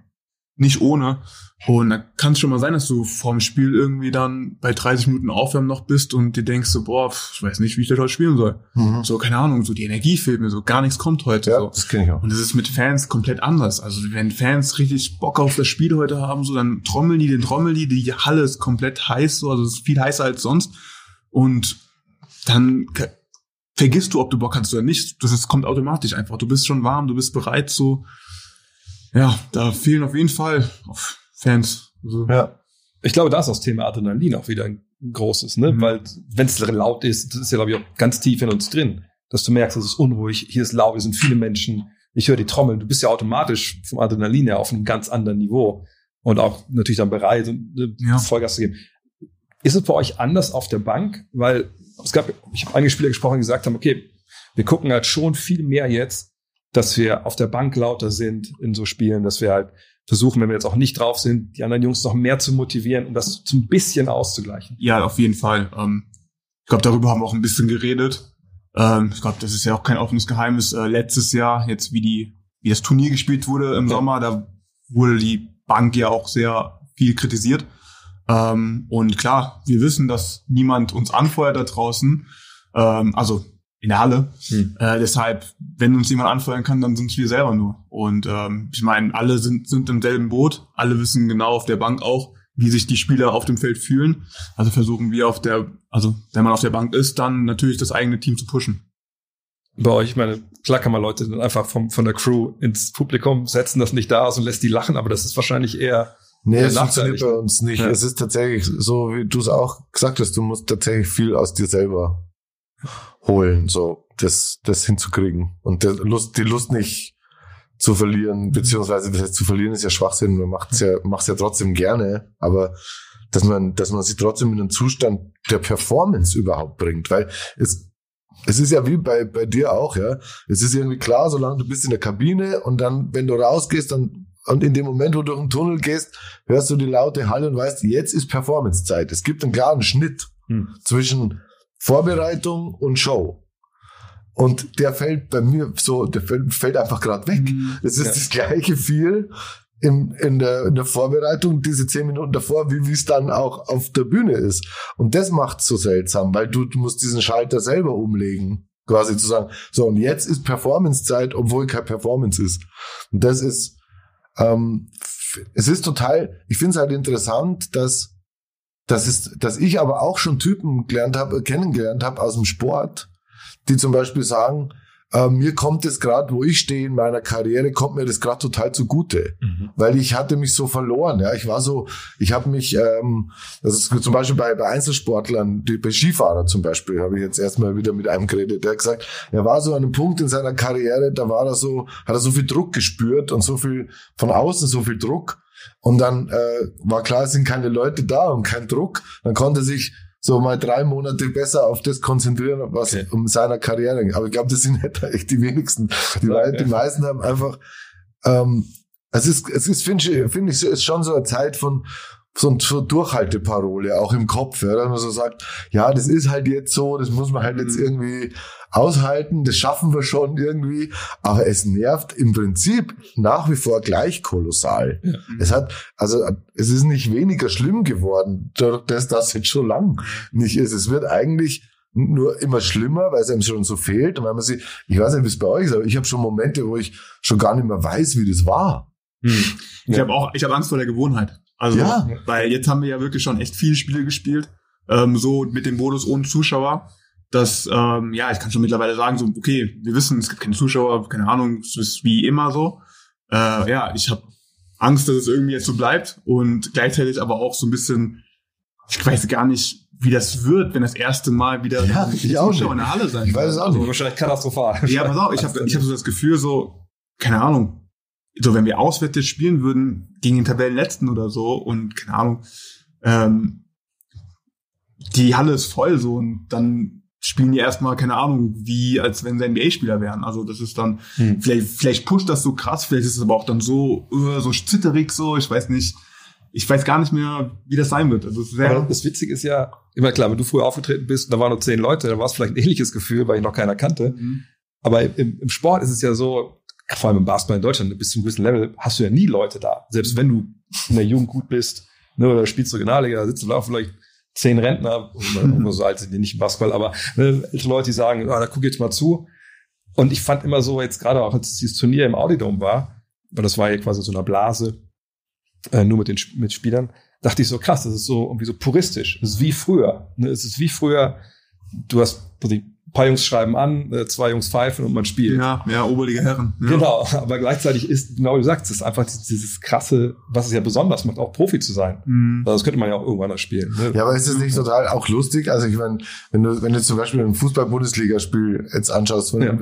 nicht ohne. Und da kann es schon mal sein, dass du vorm Spiel irgendwie dann bei 30 Minuten Aufwärmen noch bist und dir denkst so, boah, ich weiß nicht, wie ich das heute spielen soll. Mhm. So, keine Ahnung, so die Energie fehlt mir so, gar nichts kommt heute. Ja, so. das kenne ich auch. Und das ist mit Fans komplett anders. Also wenn Fans richtig Bock auf das Spiel heute haben, so dann trommeln die den Trommel, die die Halle ist komplett heiß, so also es ist viel heißer als sonst. Und dann vergisst du, ob du Bock hast oder nicht. Das ist, kommt automatisch einfach. Du bist schon warm, du bist bereit, so. Ja, da fehlen auf jeden Fall Fans. Also, Ja. Ich glaube, da ist das Thema Adrenalin auch wieder ein großes, ne? Mhm. Weil wenn es laut ist, das ist ja, glaube ich, auch ganz tief in uns drin, dass du merkst, es ist unruhig, hier ist laut, hier sind viele Menschen, ich höre die Trommeln, du bist ja automatisch vom Adrenalin her auf einem ganz anderen Niveau und auch natürlich dann bereit, äh, Ja. Vollgas zu geben. Ist es bei euch anders auf der Bank? Weil es gab, ich habe einige Spieler gesprochen, die gesagt haben, okay, wir gucken halt schon viel mehr jetzt, dass wir auf der Bank lauter sind in so Spielen, dass wir halt versuchen, wenn wir jetzt auch nicht drauf sind, die anderen Jungs noch mehr zu motivieren, um das so ein bisschen auszugleichen. Ja, auf jeden Fall. Ähm, ich glaube, darüber haben wir auch ein bisschen geredet. Ähm, ich glaube, das ist ja auch kein offenes Geheimnis. Äh, letztes Jahr, jetzt wie die, wie das Turnier gespielt wurde im Ja. Sommer, da wurde die Bank ja auch sehr viel kritisiert. Ähm, und klar, wir wissen, dass niemand uns anfeuert da draußen. Ähm, also in der Halle. Hm. Äh, deshalb, wenn uns jemand anfeuern kann, dann sind wir selber nur. Und ähm, ich meine, alle sind, sind im selben Boot. Alle wissen genau auf der Bank auch, wie sich die Spieler auf dem Feld fühlen. Also versuchen wir auf der, also wenn man auf der Bank ist, dann natürlich das eigene Team zu pushen. Bei euch, ich meine, klar kann man Leute dann einfach vom, von der Crew ins Publikum setzen, das nicht da ist und lässt die lachen, aber das ist wahrscheinlich eher, Nee, es funktioniert bei uns nicht. Ja. Es ist tatsächlich so, wie du es auch gesagt hast, du musst tatsächlich viel aus dir selber holen, so das, das hinzukriegen. Und der Lust, die Lust nicht zu verlieren, beziehungsweise das heißt, zu verlieren ist ja Schwachsinn, man macht's ja, macht's ja trotzdem gerne, aber dass man, dass man sich trotzdem in einen Zustand der Performance überhaupt bringt, weil es, es ist ja wie bei, bei dir auch, ja. Es ist irgendwie klar, solange du bist in der Kabine und dann, wenn du rausgehst, dann, und in dem Moment, wo du durch den Tunnel gehst, hörst du die laute Halle und weißt, jetzt ist Performance-Zeit. Es gibt einen klaren Schnitt Hm. zwischen Vorbereitung und Show. Und der fällt bei mir so, der fällt, fällt einfach gerade weg. Es ist Ja. das gleiche viel im, in, der, in der Vorbereitung, diese zehn Minuten davor, wie es dann auch auf der Bühne ist. Und das macht's so seltsam, weil du, du musst diesen Schalter selber umlegen. Quasi zu sagen, so und jetzt ist Performance-Zeit, obwohl kein Performance ist. Und das ist, ähm, es ist total, ich finde es halt interessant, dass, dass, es, dass ich aber auch schon Typen gelernt habe, kennengelernt habe aus dem Sport, die zum Beispiel sagen, äh, mir kommt es gerade, wo ich stehe in meiner Karriere, kommt mir das gerade total zugute, weil ich hatte mich so verloren. Ja, ich war so, ich habe mich, ähm, das ist zum Beispiel bei, bei Einzelsportlern, die, bei Skifahrer zum Beispiel, habe ich jetzt erstmal wieder mit einem geredet, der hat gesagt, er war so an einem Punkt in seiner Karriere, da war er so, hat er so viel Druck gespürt und so viel von außen so viel Druck. Und dann äh, war klar, es sind keine Leute da und kein Druck. Dann konnte sich so mal drei Monate besser auf das konzentrieren, was Okay. um seiner Karriere ging. Aber ich glaube, das sind nicht echt die wenigsten. Die, Leute, die meisten haben einfach, ähm, es ist, es ist, finde ich, finde ich, ist schon so eine Zeit von, so eine so Durchhalteparole, auch im Kopf, ja, dass man so sagt, ja, das ist halt jetzt so, das muss man halt jetzt irgendwie aushalten, das schaffen wir schon irgendwie, aber es nervt im Prinzip nach wie vor gleich kolossal. Es hat, also, es ist nicht weniger schlimm geworden, dadurch, dass das jetzt schon lang nicht ist. Es wird eigentlich nur immer schlimmer, weil es einem schon so fehlt und weil man sich, ich weiß nicht, wie es bei euch ist, aber ich habe schon Momente, wo ich schon gar nicht mehr weiß, wie das war. Ich Ja. habe auch, ich habe Angst vor der Gewohnheit. Also, Ja. weil jetzt haben wir ja wirklich schon echt viele Spiele gespielt, ähm, so mit dem Modus ohne Zuschauer. Das, ähm, ja, ich kann schon mittlerweile sagen, so, okay, wir wissen, es gibt keine Zuschauer, keine Ahnung, es ist wie immer so. Äh, ja, ich habe Angst, dass es irgendwie jetzt so bleibt und gleichzeitig aber auch so ein bisschen, ich weiß gar nicht, wie das wird, wenn das erste Mal wieder Ja, ich auch Zuschauer nicht. in der Halle sein Ich weiß es auch also nicht. wahrscheinlich katastrophal. ja, pass auf, ich habe ich hab so das Gefühl, so, keine Ahnung, so wenn wir auswärts spielen würden gegen den Tabellenletzten oder so und keine Ahnung, ähm, die Halle ist voll so und dann spielen die erstmal, keine Ahnung, wie als wenn sie NBA-Spieler wären. Also das ist dann, Hm. vielleicht, vielleicht pusht das so krass, vielleicht ist es aber auch dann so, äh, so zitterig so, ich weiß nicht. Ich weiß gar nicht mehr, wie das sein wird. Also sehr, das Witzige ist ja, immer klar, wenn du früher aufgetreten bist, da waren nur zehn Leute, dann war es vielleicht ein ähnliches Gefühl, weil ich noch keiner kannte. Mhm. Aber im, im Sport ist es ja so, vor allem im Basketball in Deutschland, bis zum gewissen Level hast du ja nie Leute da. Selbst wenn du in der Jugend gut bist, ne, oder spielst du Regionalliga, da sitzen da auch vielleicht zehn Rentner, oder so alt sind die nicht im Basketball, aber ne, ältere Leute, die sagen, ah, da guck jetzt mal zu. Und ich fand immer so, jetzt gerade auch, als dieses Turnier im Audidome war, weil das war ja quasi so eine Blase, äh, nur mit den mit Spielern, dachte ich so, krass, das ist so irgendwie so puristisch. Es ist wie früher. Ne? Es ist wie früher, du hast ein paar Jungs schreiben an, äh, zwei Jungs pfeifen und man spielt. ja, ja, Oberliga Herren. Ja. Genau, aber gleichzeitig ist, genau wie du sagst, es ist einfach dieses, krasse, was es ja besonders macht, auch Profi zu sein. Mhm. Also Das könnte man ja auch irgendwann noch spielen. Ne? Ja, aber ist das nicht total auch lustig? Also ich meine, wenn du, wenn du zum Beispiel ein Fußball-Bundesligaspiel jetzt anschaust, Ja.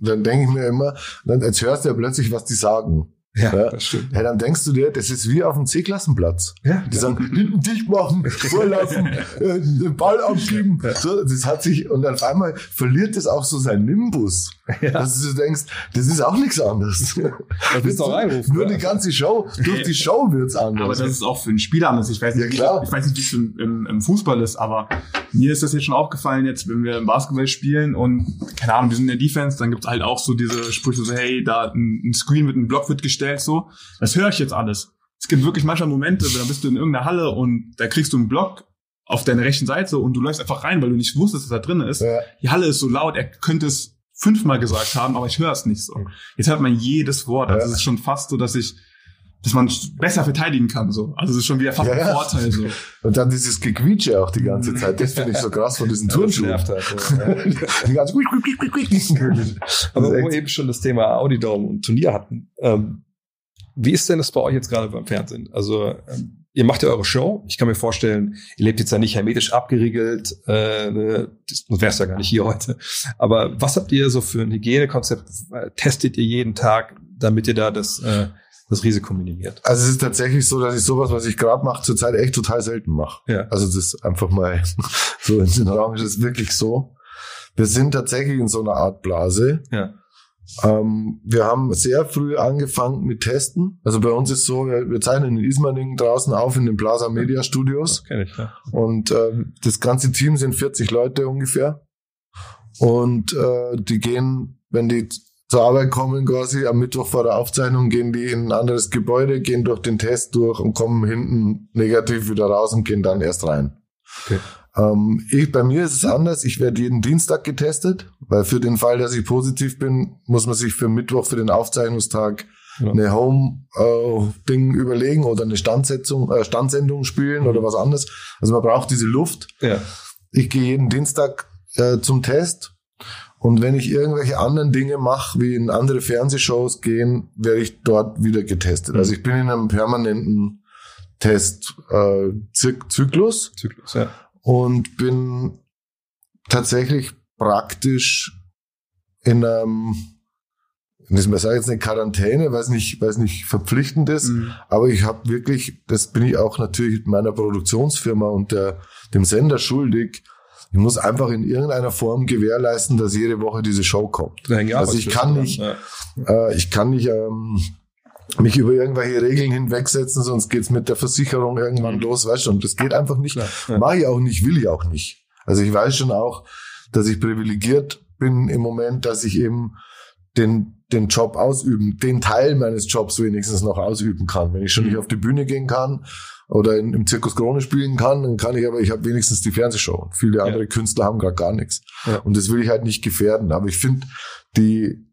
dann denke ich mir immer, dann jetzt hörst du ja plötzlich, was die sagen. Ja, das stimmt. Ja, dann denkst du dir, das ist wie auf dem C-Klassenplatz. Ja, Die sagen, hinten dicht machen, vorlaufen, äh, den Ball abgeben. So, das hat sich, und auf einmal verliert das auch so sein Nimbus. Dass du denkst, das ist auch nichts anderes. Das willst du auch reinrufen, Nur ja. die ganze Show, durch die Show wird's anders. Aber das ist auch für einen Spieler anders. Ich weiß nicht, Ja, klar. ich weiß nicht, wie es im, im, im Fußball ist, aber mir ist das jetzt schon aufgefallen, jetzt, wenn wir im Basketball spielen und, keine Ahnung, wir sind in der Defense, dann gibt's halt auch so diese Sprüche so, hey, da ein, ein Screen mit einem Block wird gestellt, so. Das höre ich jetzt alles. Es gibt wirklich manchmal Momente, da bist du in irgendeiner Halle und da kriegst du einen Block auf deiner rechten Seite und du läufst einfach rein, weil du nicht wusstest, dass da drin ist. Ja. Die Halle ist so laut, er könnte es fünfmal gesagt haben, aber ich höre es nicht so. Jetzt hört man jedes Wort. Also Ja. es ist schon fast so, dass ich, dass man besser verteidigen kann. So. Also es ist schon wieder fast Ja, ein ja. Vorteil. So. Und dann dieses Gequietsche auch die ganze Zeit. Das finde ich so krass von diesen Turnschuhen. nervt halt, ja. Die ganze. Aber wo eben schon das Thema Audidome und Turnier hatten, ähm, wie ist denn das bei euch jetzt gerade beim Fernsehen? Also ähm, ihr macht ja eure Show. Ich kann mir vorstellen, ihr lebt jetzt ja nicht hermetisch abgeriegelt. Äh, ne, das wär's ja gar nicht hier heute. Aber was habt ihr so für ein Hygienekonzept? Testet ihr jeden Tag, damit ihr da das, äh, das Risiko minimiert? Also es ist tatsächlich so, dass ich sowas, was ich gerade mache, zurzeit echt total selten mache. Ja. Also das ist einfach mal so in den Raum. Das ist wirklich so. Wir sind tatsächlich in so einer Art Blase. Ja. Ähm, wir haben sehr früh angefangen mit Testen. Also bei uns ist so, wir, wir zeichnen in Ismaning draußen auf in den Plaza Media Studios. Kenn ich, ja. Und ähm, das ganze Team sind 40 Leute ungefähr. Und äh, die gehen, wenn die zur Arbeit kommen, quasi am Mittwoch vor der Aufzeichnung, gehen die in ein anderes Gebäude, gehen durch den Test durch und kommen hinten negativ wieder raus und gehen dann erst rein. Okay. Ähm, ich, bei mir ist es anders. Ich werde jeden Dienstag getestet, weil für den Fall, dass ich positiv bin, muss man sich für Mittwoch, für den Aufzeichnungstag Genau. eine Home-Ding überlegen oder eine Standsetzung, äh, Standsendung spielen oder was anderes. Also man braucht diese Luft. Ja. Ich gehe jeden Dienstag äh, zum Test und wenn ich irgendwelche anderen Dinge mache, wie in andere Fernsehshows gehen, werde ich dort wieder getestet. Also ich bin in einem permanenten Testzyklus äh, Zyk- Zyklus Zyklus, ja. Und bin tatsächlich praktisch in einem, ich sage jetzt eine Quarantäne, weil es nicht, weil es nicht verpflichtend ist, Mhm. aber ich habe wirklich, das bin ich auch natürlich meiner Produktionsfirma und der, dem Sender schuldig. Ich muss einfach in irgendeiner Form gewährleisten, dass jede Woche diese Show kommt. Also ich kann nicht, Ja. äh, ich kann nicht ähm, mich über irgendwelche Regeln hinwegsetzen, sonst geht's mit der Versicherung irgendwann los, weißt du, und das geht einfach nicht. Klar, ja. Mache ich auch nicht, will ich auch nicht. Also ich weiß schon auch, dass ich privilegiert bin im Moment, dass ich eben den, den Job ausüben, den Teil meines Jobs wenigstens noch ausüben kann. Wenn ich schon Mhm. nicht auf die Bühne gehen kann oder in, im Zirkus Krone spielen kann, dann kann ich aber, ich habe wenigstens die Fernsehshow. Viele andere Künstler haben gerade gar nichts. Ja. Und das will ich halt nicht gefährden. Aber ich finde, die,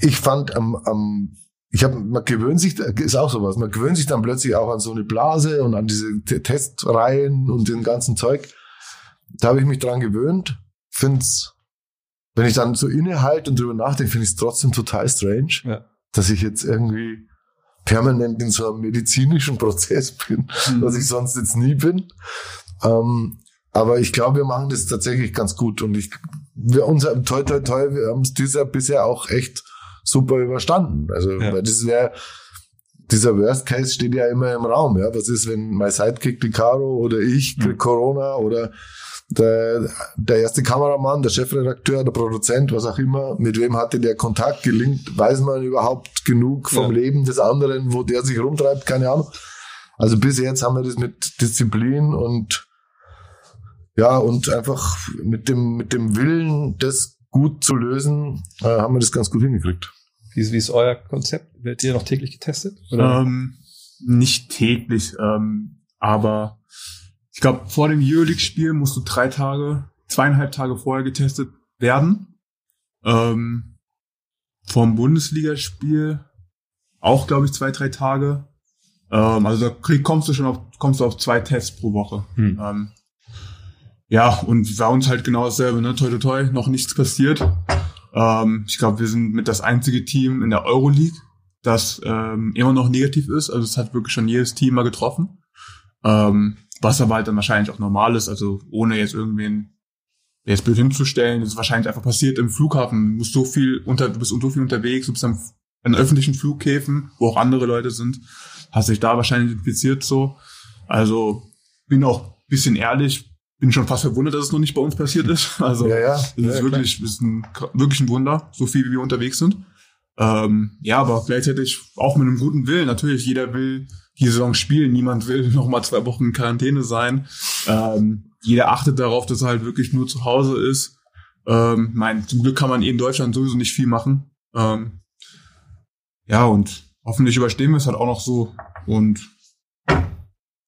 ich fand am, am ich habe, man gewöhnt sich, ist auch sowas, man gewöhnt sich dann plötzlich auch an so eine Blase und an diese Testreihen und den ganzen Zeug. Da habe ich mich dran gewöhnt. Find's, wenn ich dann so innehalte und drüber nachdenke, finde ich es trotzdem total strange, Ja. dass ich jetzt irgendwie permanent in so einem medizinischen Prozess bin, Mhm. was ich sonst jetzt nie bin. Ähm, aber ich glaube, wir machen das tatsächlich ganz gut und ich, wir, unser, toi, toi, toi, wir haben es dieser bisher auch echt super überstanden. Also, Ja. weil das wäre, dieser Worst Case steht ja immer im Raum, ja. Was ist, wenn mein Sidekick die Caro oder ich krieg Corona oder der, der erste Kameramann, der Chefredakteur, der Produzent, was auch immer, mit wem hatte der Kontakt, gelingt, weiß man überhaupt genug vom Ja. Leben des anderen, wo der sich rumtreibt, keine Ahnung. Also bis jetzt haben wir das mit Disziplin und ja, und einfach mit dem, mit dem Willen, das gut zu lösen, äh, haben wir das ganz gut hingekriegt. Wie, ist- wie ist euer Konzept? Werdet ihr noch täglich getestet? Oder? Ähm, nicht täglich, ähm, aber ich glaube, vor dem Euroleague-Spiel musst du drei Tage, zweieinhalb Tage vorher getestet werden. Ähm, vom Bundesligaspiel auch, glaube ich, zwei, drei Tage. Ähm, also da krieg, kommst du schon auf, kommst du auf zwei Tests pro Woche. Hm. Ähm, ja, und bei uns halt genau dasselbe, ne? Toi, toi, toi, noch nichts passiert. Ähm, ich glaube, wir sind mit das einzige Team in der Euroleague, das ähm, immer noch negativ ist. Also es hat wirklich schon jedes Team mal getroffen. Ähm, was aber halt dann wahrscheinlich auch normal ist, also ohne jetzt irgendwen jetzt blöd hinzustellen, das ist wahrscheinlich einfach passiert im Flughafen. Du musst so viel unter, du bist so viel unterwegs, du bist am an öffentlichen Flughäfen, wo auch andere Leute sind, hast dich da wahrscheinlich infiziert so. Also bin auch bisschen ehrlich, bin schon fast verwundert, dass es noch nicht bei uns passiert ist. Also Ja, ja. Ja, ist klar. wirklich, ist ein, wirklich ein Wunder, so viel wie wir unterwegs sind. Ähm, ja, aber gleichzeitig auch mit einem guten Willen. Natürlich, jeder will die Saison spielen. Niemand will noch mal zwei Wochen in Quarantäne sein. Ähm, jeder achtet darauf, dass er halt wirklich nur zu Hause ist. Ähm, mein, zum Glück kann man eh in Deutschland sowieso nicht viel machen. Ähm, ja, und hoffentlich überstehen wir es halt auch noch so. Und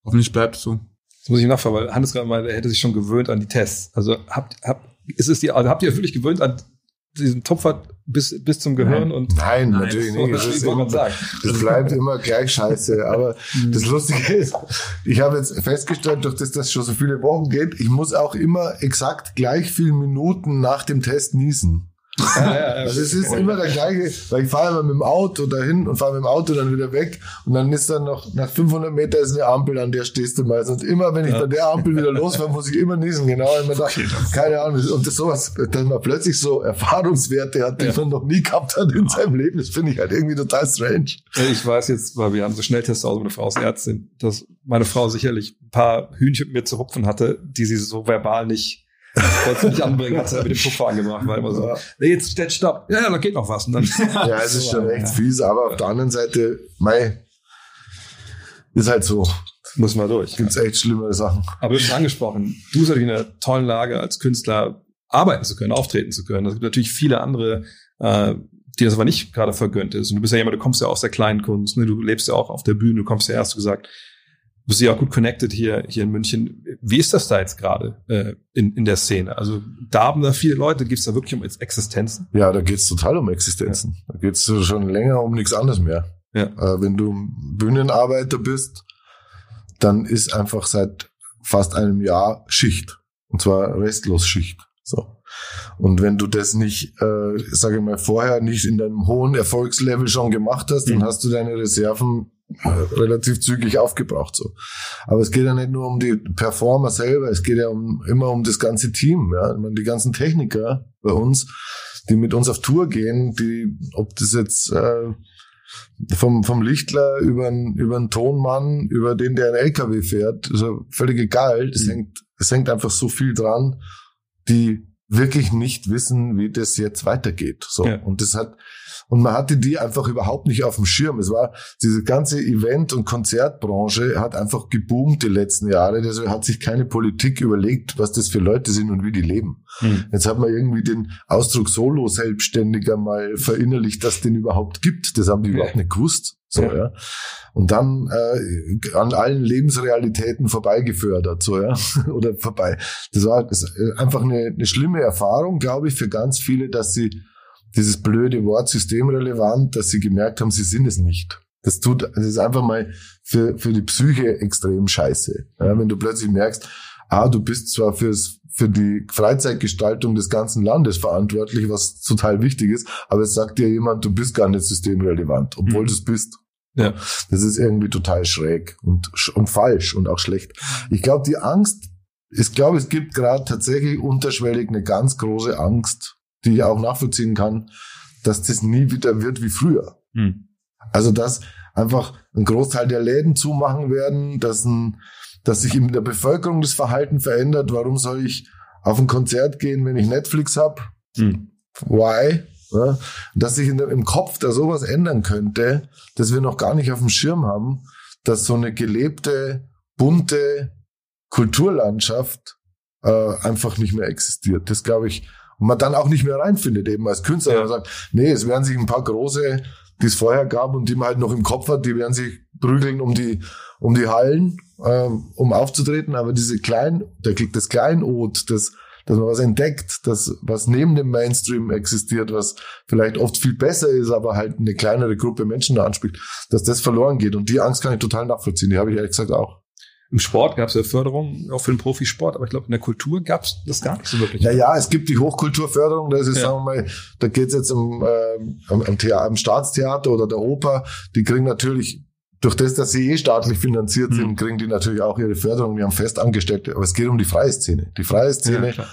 hoffentlich bleibt es so. Das muss ich nachfragen, weil Hannes gerade meinte, er hätte sich schon gewöhnt an die Tests. Also habt, habt, ist es die, also habt ihr euch wirklich gewöhnt an diesen Topfer bis, bis zum Gehirn und Nein, Nein, natürlich nicht. das ist immer, das bleibt immer gleich scheiße. Aber das Lustige ist, ich habe jetzt festgestellt, durch das das schon so viele Wochen geht, ich muss auch immer exakt gleich viele Minuten nach dem Test niesen. Ja, ja, ja. Also es ist immer der gleiche, weil ich fahre immer mit dem Auto dahin und fahre mit dem Auto dann wieder weg und dann ist dann noch, nach 500 Meter ist eine Ampel, an der stehst du meistens. Und immer, wenn ich bei der Ampel wieder losfahre, muss ich immer niesen, genau. Immer da, keine Ahnung. Und das sowas, dass man plötzlich so Erfahrungswerte hat, die man noch nie gehabt hat in seinem Leben, das finde ich halt irgendwie total strange. Ich weiß jetzt, weil wir haben so Schnelltests Hause, meine Frau ist Ärztin, dass meine Frau sicherlich ein paar Hühnchen mit mir zu rupfen hatte, die sie so verbal nicht, wollte sie nicht anbringen, hat sie mit dem Puffer angebracht, weil immer so, Ja. nee, jetzt steht Stopp. Ja, ja, da geht noch was. Und dann, Ja, es ist schon echt fies, aber auf der anderen Seite, mei, ist halt so. muss man durch. Gibt's echt schlimmere Sachen. Aber du hast schon angesprochen, du bist natürlich in einer tollen Lage, als Künstler arbeiten zu können, auftreten zu können. Es gibt natürlich viele andere, äh, die das aber nicht gerade vergönnt ist. Und du bist ja jemand, du kommst ja aus der kleinen Kunst, ne? du lebst ja auch auf der Bühne, du kommst ja erst, du gesagt, du bist ja auch gut connected hier, hier in München. Wie ist das da jetzt gerade äh, in, in der Szene? Also da haben da viele Leute, geht's da wirklich um Existenzen? Ja, da geht's total um Existenzen. Da geht's schon länger um nichts anderes mehr. Ja. Äh, wenn du Bühnenarbeiter bist, dann ist einfach seit fast einem Jahr Schicht. Und zwar restlos Schicht. So. Und wenn du das nicht, äh, sage ich mal, vorher nicht in deinem hohen Erfolgslevel schon gemacht hast, dann Mhm. hast du deine Reserven relativ zügig aufgebraucht. So. Aber es geht ja nicht nur um die Performer selber, es geht ja um, immer um das ganze Team. Ja? Ich meine, die ganzen Techniker bei uns, die mit uns auf Tour gehen, die, ob das jetzt äh, vom, vom Lichtler über einen, über einen Tonmann, über den, der einen LKW fährt, ist ja völlig egal. Es, Mhm. hängt, es hängt einfach so viel dran, die wirklich nicht wissen, wie das jetzt weitergeht. So. Ja. Und das hat, und man hatte die einfach überhaupt nicht auf dem Schirm. Es war, diese ganze Event- und Konzertbranche hat einfach geboomt die letzten Jahre. Deshalb hat sich keine Politik überlegt, was das für Leute sind und wie die leben. Jetzt hat man irgendwie den Ausdruck Solo-Selbstständiger mal verinnerlicht, dass den überhaupt gibt. Das haben die überhaupt nicht gewusst. So, Ja. ja. Und dann äh, an allen Lebensrealitäten vorbeigefördert, so, ja. Oder vorbei. Das war das ist einfach eine, eine schlimme Erfahrung, glaube ich, für ganz viele, dass sie dieses blöde Wort systemrelevant, dass sie gemerkt haben, sie sind es nicht. Das tut, das ist einfach mal für, für die Psyche extrem scheiße. Ja, wenn du plötzlich merkst, ah, du bist zwar fürs, für die Freizeitgestaltung des ganzen Landes verantwortlich, was total wichtig ist, aber es sagt dir jemand, du bist gar nicht systemrelevant, obwohl Mhm. du es bist. Ja. Das ist irgendwie total schräg und, und falsch und auch schlecht. Ich glaube, die Angst, ich glaube, es gibt gerade tatsächlich unterschwellig eine ganz große Angst, die ich auch nachvollziehen kann, dass das nie wieder wird wie früher. Hm. Also dass einfach ein Großteil der Läden zumachen werden, dass, ein, dass sich in der Bevölkerung das Verhalten verändert. Warum soll ich auf ein Konzert gehen, wenn ich Netflix hab? Hm. Why? Ja, dass sich in der, im Kopf da sowas ändern könnte, dass wir noch gar nicht auf dem Schirm haben, dass so eine gelebte, bunte Kulturlandschaft äh, einfach nicht mehr existiert. Das glaube ich, und man dann auch nicht mehr reinfindet, eben als Künstler. Ja. Man sagt, nee, es werden sich ein paar große, die es vorher gab und die man halt noch im Kopf hat, die werden sich prügeln um die, um die Hallen, ähm, um aufzutreten. Aber diese kleinen, der, das Kleinod, das, dass man was entdeckt, das, was neben dem Mainstream existiert, was vielleicht oft viel besser ist, aber halt eine kleinere Gruppe Menschen da anspricht, dass das verloren geht. Und die Angst kann ich total nachvollziehen. Die habe ich ehrlich gesagt auch. Im Sport gab es ja Förderung, auch für den Profisport, aber ich glaube, in der Kultur gab es das gar nicht so wirklich. Ja, ja, es gibt die Hochkulturförderung, das ist, Ja. sagen wir mal, da geht's jetzt um, ähm, am, am, Thea- am Staatstheater oder der Oper, die kriegen natürlich, durch das, dass sie eh staatlich finanziert Mhm. sind, kriegen die natürlich auch ihre Förderung, die haben Festangestellte, aber es geht um die freie Szene. Die freie Szene klar.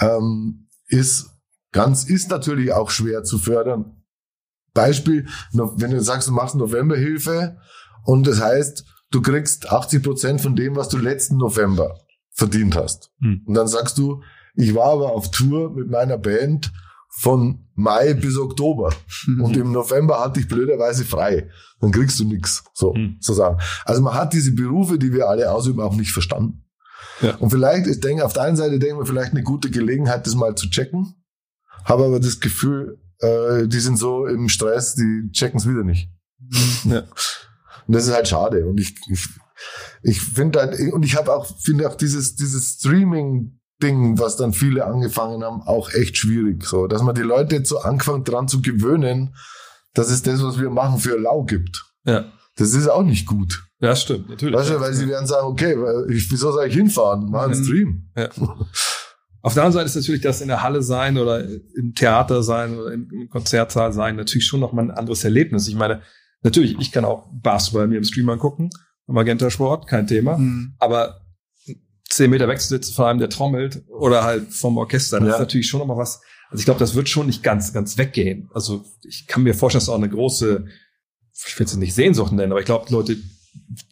ähm, ist ganz, ist natürlich auch schwer zu fördern, Beispiel, wenn du sagst, du machst Novemberhilfe und das heißt, du kriegst 80 Prozent von dem, was du letzten November verdient hast. Hm. Und dann sagst du, ich war aber auf Tour mit meiner Band von Mai bis Oktober. Und im November hatte ich blöderweise frei. Dann kriegst du nix, so, Hm. so sagen. Also man hat diese Berufe, die wir alle ausüben, auch nicht verstanden. Ja. Und vielleicht, ich denke, auf der einen Seite denken wir vielleicht eine gute Gelegenheit, das mal zu checken. Habe aber das Gefühl, äh, die sind so im Stress, die checken es wieder nicht. Ja. Und das ist halt schade. Und ich, ich, ich finde halt, und ich habe auch, finde auch dieses, dieses Streaming-Ding, was dann viele angefangen haben, auch echt schwierig. So, dass man die Leute jetzt so angefangen dran zu gewöhnen, dass es das, was wir machen, für lau gibt. Ja. Das ist auch nicht gut. Ja, stimmt, natürlich. Weißt du, weil sie werden sagen, okay, ich, wieso soll ich hinfahren? Mach einen Mhm. Stream. Ja. Auf der anderen Seite ist natürlich das in der Halle sein oder im Theater sein oder im, im Konzertsaal sein natürlich schon nochmal ein anderes Erlebnis. Ich meine, natürlich, ich kann auch Basketball mir im Stream angucken, am Magenta Sport, kein Thema. Mhm. Aber zehn Meter wegzusitzen vor einem, der trommelt oder halt vom Orchester, das Ja. ist natürlich schon nochmal was. Also ich glaube, das wird schon nicht ganz, ganz weggehen. Also ich kann mir vorstellen, dass auch eine große, ich will es nicht Sehnsucht nennen, aber ich glaube, Leute,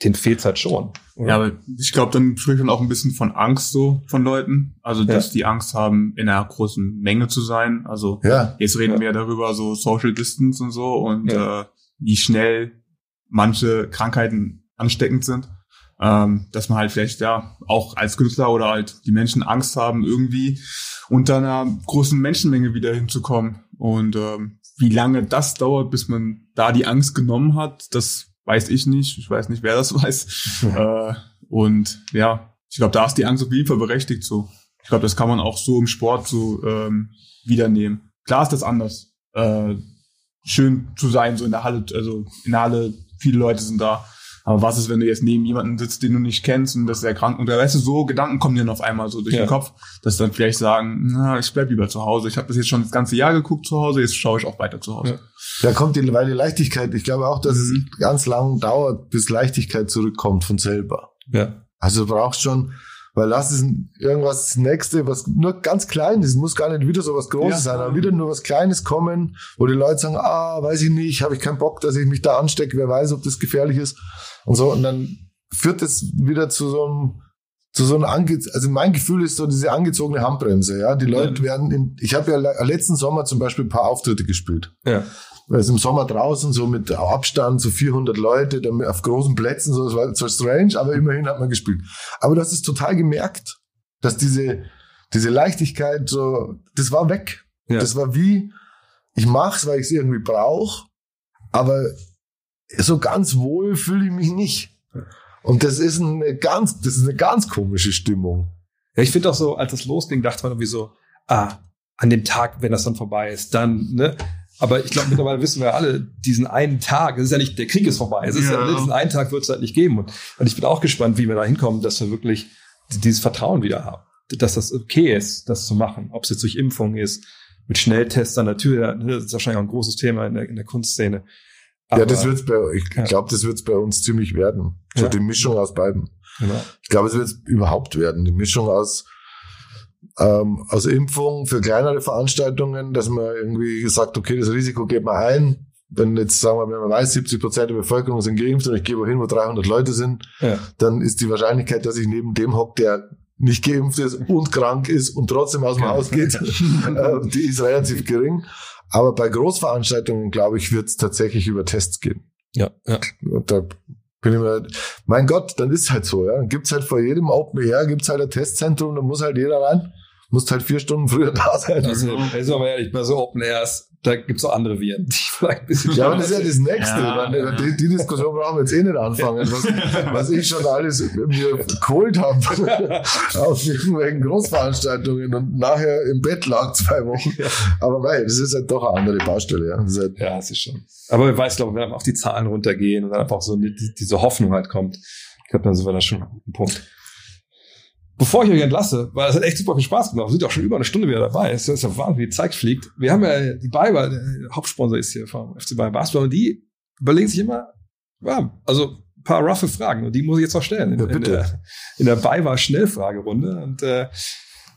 denen fehlt halt schon. oder? Ja, aber ich glaube, dann spricht man auch ein bisschen von Angst so von Leuten. Also, dass Ja. die Angst haben, in einer großen Menge zu sein. Also, Ja. jetzt reden Ja. wir darüber, so Social Distance und so und äh, wie schnell manche Krankheiten ansteckend sind. Ähm, dass man halt vielleicht, ja, auch als Künstler oder halt die Menschen Angst haben, irgendwie unter einer großen Menschenmenge wieder hinzukommen. Und ähm, wie lange das dauert, bis man da die Angst genommen hat, das weiß ich nicht. Ich weiß nicht, wer das weiß. Äh, und ja, ich glaube, da ist die Angst auf jeden Fall berechtigt so. Ich glaube, das kann man auch so im Sport so ähm, wiedernehmen. Klar ist das anders. Äh, schön zu sein, so in der Halle, also in der Halle, viele Leute sind da. Aber was ist, wenn du jetzt neben jemanden sitzt, den du nicht kennst und das ist der krank und da weißt du, so Gedanken kommen dir dann auf einmal so durch Ja. den Kopf, dass dann vielleicht sagen, na, ich bleib lieber zu Hause. Ich habe das jetzt schon das ganze Jahr geguckt zu Hause, jetzt schaue ich auch weiter zu Hause. Da kommt die, weil die Leichtigkeit, ich glaube auch, dass Mhm. es ganz lang dauert, bis Leichtigkeit zurückkommt von selber. ja. Also du brauchst schon, weil das ist irgendwas das nächste, was nur ganz klein ist, muss gar nicht wieder so was Großes Ja. sein, aber wieder nur was Kleines kommen, wo die Leute sagen, ah, weiß ich nicht, habe ich keinen Bock, dass ich mich da anstecke, wer weiß, ob das gefährlich ist und so und dann führt das wieder zu so einem zu so einem ange also mein Gefühl ist so diese angezogene Handbremse, ja, die Leute werden in, ich habe ja le- letzten Sommer zum Beispiel ein paar Auftritte gespielt. Ja. Also im Sommer draußen, so mit Abstand, so 400 Leute, dann auf großen Plätzen, so, das war zwar strange, aber immerhin hat man gespielt. Aber du hast es total gemerkt, dass diese, diese Leichtigkeit so, das war weg. Ja. Das war wie, ich mach's, weil ich es irgendwie brauche, aber so ganz wohl fühle ich mich nicht. Und das ist eine ganz, das ist eine ganz komische Stimmung. Ja, ich finde auch so, als das losging, dachte man irgendwie so, ah, an dem Tag, wenn das dann vorbei ist, dann, ne? Aber ich glaube, mittlerweile wissen wir alle, diesen einen Tag, es ist ja nicht, der Krieg ist vorbei, es ist ja, Ja. diesen einen Tag wird es halt nicht geben. Und, und ich bin auch gespannt, wie wir da hinkommen, dass wir wirklich dieses Vertrauen wieder haben, dass das okay ist, das zu machen, ob es jetzt durch Impfung ist, mit Schnelltests an der Tür, ne, das ist wahrscheinlich auch ein großes Thema in der, in der Kunstszene. Ja, das wird's bei, ich Ja. glaube, das wird's bei uns ziemlich werden. So Ja. die Mischung aus beiden. genau. Ich glaube, es wird überhaupt werden. Die Mischung aus, ähm, aus Impfung für kleinere Veranstaltungen, dass man irgendwie sagt, okay, das Risiko geht man ein. Wenn jetzt, sagen wir, wenn man weiß, 70 Prozent der Bevölkerung sind geimpft und ich gehe wohin, wo 300 Leute sind, Ja. dann ist die Wahrscheinlichkeit, dass ich neben dem hock, der nicht geimpft ist und krank ist und trotzdem aus dem. Haus geht, äh, die ist relativ gering. Aber bei Großveranstaltungen, glaube ich, wird es tatsächlich über Tests gehen. Ja, ja. Und da bin ich mir, mein Gott, dann ist halt so, ja. Dann gibt's halt vor jedem Open Air gibt's halt ein Testzentrum, da muss halt jeder rein, muss halt vier Stunden früher da sein. Also, also aber ehrlich, bei so Open Airs, da gibt's auch andere Viren, die vielleicht ein bisschen ja, aber das ist ja das Nächste. Ja, ja. Die, die Diskussion brauchen wir jetzt eh nicht anfangen, was, was ich schon alles mir geholt habe aus irgendwelchen Großveranstaltungen und nachher im Bett lag zwei Wochen. Aber weil, das ist halt doch eine andere Baustelle. Ja. Das ist halt, Ja, es ist schon. Aber wer weiß, glaube ich, wenn einfach auch die Zahlen runtergehen und dann einfach so die, diese Hoffnung halt kommt, ich glaube, dann sind wir da schon am Punkt. Bevor ich euch entlasse, weil es hat echt super viel Spaß gemacht. Wir sind auch schon über eine Stunde wieder dabei. Es ist ja Wahnsinn, wie die Zeit fliegt. Wir haben ja die Bayer, der Hauptsponsor ist hier vom FC Bayern Basketball und die überlegen sich immer, ja, also ein paar roughe Fragen und die muss ich jetzt auch stellen in, Ja, in bitte. der, in der Bayer Schnellfragerunde und äh,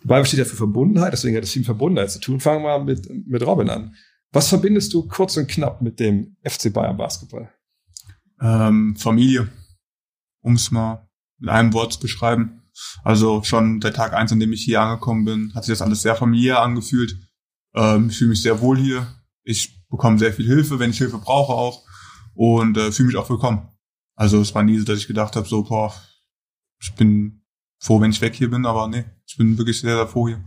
die Bayer steht ja für Verbundenheit, deswegen hat es viel mit Verbundenheit zu tun. Fangen wir mal mit, mit Robin an. Was verbindest du kurz und knapp mit dem FC Bayern Basketball? Ähm, Familie, um es mal in einem Wort zu beschreiben. Also schon der Tag eins, an dem ich hier angekommen bin, hat sich das alles sehr familiär angefühlt. Ähm, ich fühle mich sehr wohl hier. Ich bekomme sehr viel Hilfe, wenn ich Hilfe brauche auch. Und äh, fühle mich auch willkommen. Also es war nie so, dass ich gedacht habe, so, boah, ich bin froh, wenn ich weg hier bin, aber nee, ich bin wirklich sehr, sehr froh hier.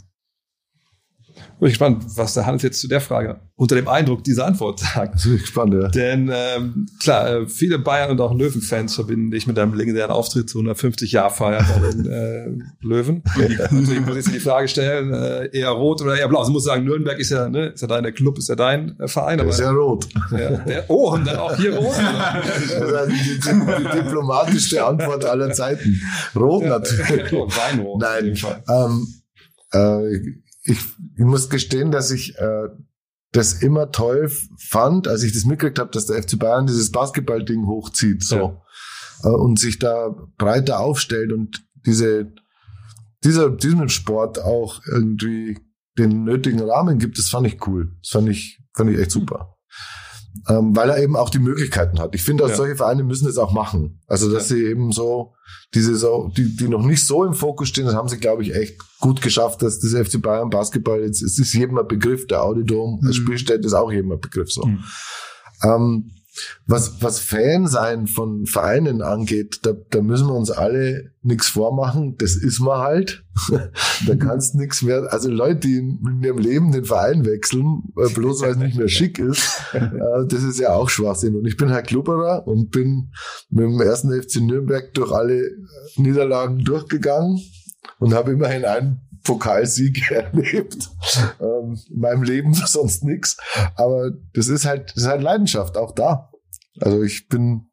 Bin ich gespannt, was der Hannes jetzt zu der Frage unter dem Eindruck dieser Antwort sagt. Das ist gespannt, ja. Denn ähm, klar, äh, viele Bayern und auch Löwen-Fans verbinden dich mit einem legendären Auftritt zu 150 Jahr Feier bei den äh, Löwen. Deswegen muss ich dir die Frage stellen, äh, eher rot oder eher blau. Also ich muss sagen, Nürnberg ist ja, ne, ist ja dein Club, ist ja dein äh, Verein. Der Aber, ist ja rot. ja, der, oh, und dann auch hier rot. oder? Das ist die, die, die diplomatischste Antwort aller Zeiten. Rot natürlich. Weinrot. in Nein, dem Fall. ähm, äh, ich, ich muss gestehen, dass ich äh, das immer toll fand, als ich das mitgekriegt habe, dass der FC Bayern dieses Basketball-Ding hochzieht so äh, und sich da breiter aufstellt und diese dieser diesem Sport auch irgendwie den nötigen Rahmen gibt. Das fand ich cool. Das fand ich fand ich echt super. Ähm, weil er eben auch die Möglichkeiten hat. Ich finde, Ja. solche Vereine müssen es auch machen. Also, dass sie eben so, diese so, die, die noch nicht so im Fokus stehen, das haben sie, glaube ich, echt gut geschafft, dass das FC Bayern Basketball jetzt, es ist jedem ein Begriff, der Audidom als Mhm. Spielstätte ist auch jedem ein Begriff, so. Mhm. Ähm, was, was Fan sein von Vereinen angeht, da, da müssen wir uns alle nichts vormachen. Das ist man halt. da kannst nichts mehr. Also Leute, die in, ihrem Leben den Verein wechseln, bloß weil es nicht mehr schick ist, äh, das ist ja auch Schwachsinn. Und ich bin halt Klubberer und bin mit dem ersten FC Nürnberg durch alle Niederlagen durchgegangen und habe immerhin einen Pokalsieg erlebt. Ähm, in meinem Leben sonst nix. Aber das ist halt, das ist halt Leidenschaft, auch da. Also ich bin,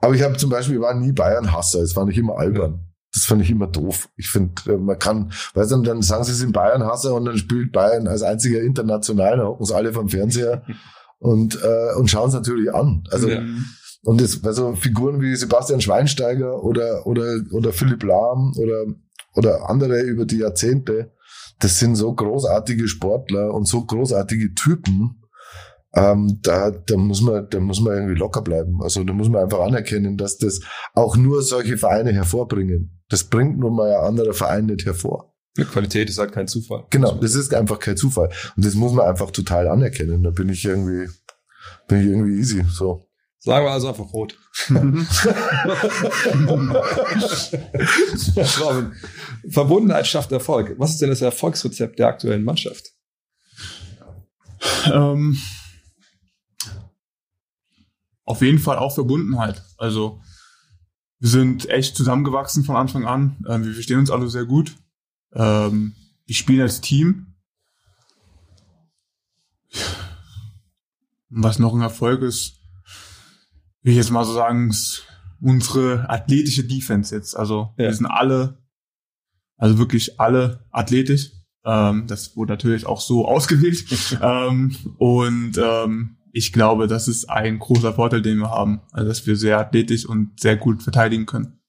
aber ich habe zum Beispiel, ich war nie Bayern-Hasser. Das fand ich immer albern. Das fand ich immer doof. Ich finde, man kann, weißt du, dann sagen sie, sie sind Bayern-Hasser und dann spielt Bayern als einziger international, dann hocken sie alle vom Fernseher und, äh, und schauen es natürlich an. Also, Ja. und das, also Figuren wie Sebastian Schweinsteiger oder, oder, oder Philipp Lahm oder, oder andere über die Jahrzehnte, das sind so großartige Sportler und so großartige Typen. Ähm, da, da muss man, da muss man irgendwie locker bleiben. Also da muss man einfach anerkennen, dass das auch nur solche Vereine hervorbringen. Das bringt nun mal ein anderer Verein nicht hervor. Die Qualität ist halt kein Zufall. Genau, das ist einfach kein Zufall. Und das muss man einfach total anerkennen. Da bin ich irgendwie, bin ich irgendwie easy. So. Sagen wir also einfach rot. Robin, Verbundenheit schafft Erfolg. Was ist denn das Erfolgsrezept der aktuellen Mannschaft? Ähm, auf jeden Fall auch Verbundenheit. Also wir sind echt zusammengewachsen von Anfang an. Ähm, wir verstehen uns alle sehr gut. Ähm, wir spielen als Team. Was noch ein Erfolg ist, will ich jetzt mal so sagen, unsere athletische Defense jetzt. Also Ja. wir sind alle, also wirklich alle athletisch. Ähm, das wurde natürlich auch so ausgewählt. ähm, und ähm, ich glaube, das ist ein großer Vorteil, den wir haben. Also dass wir sehr athletisch und sehr gut verteidigen können.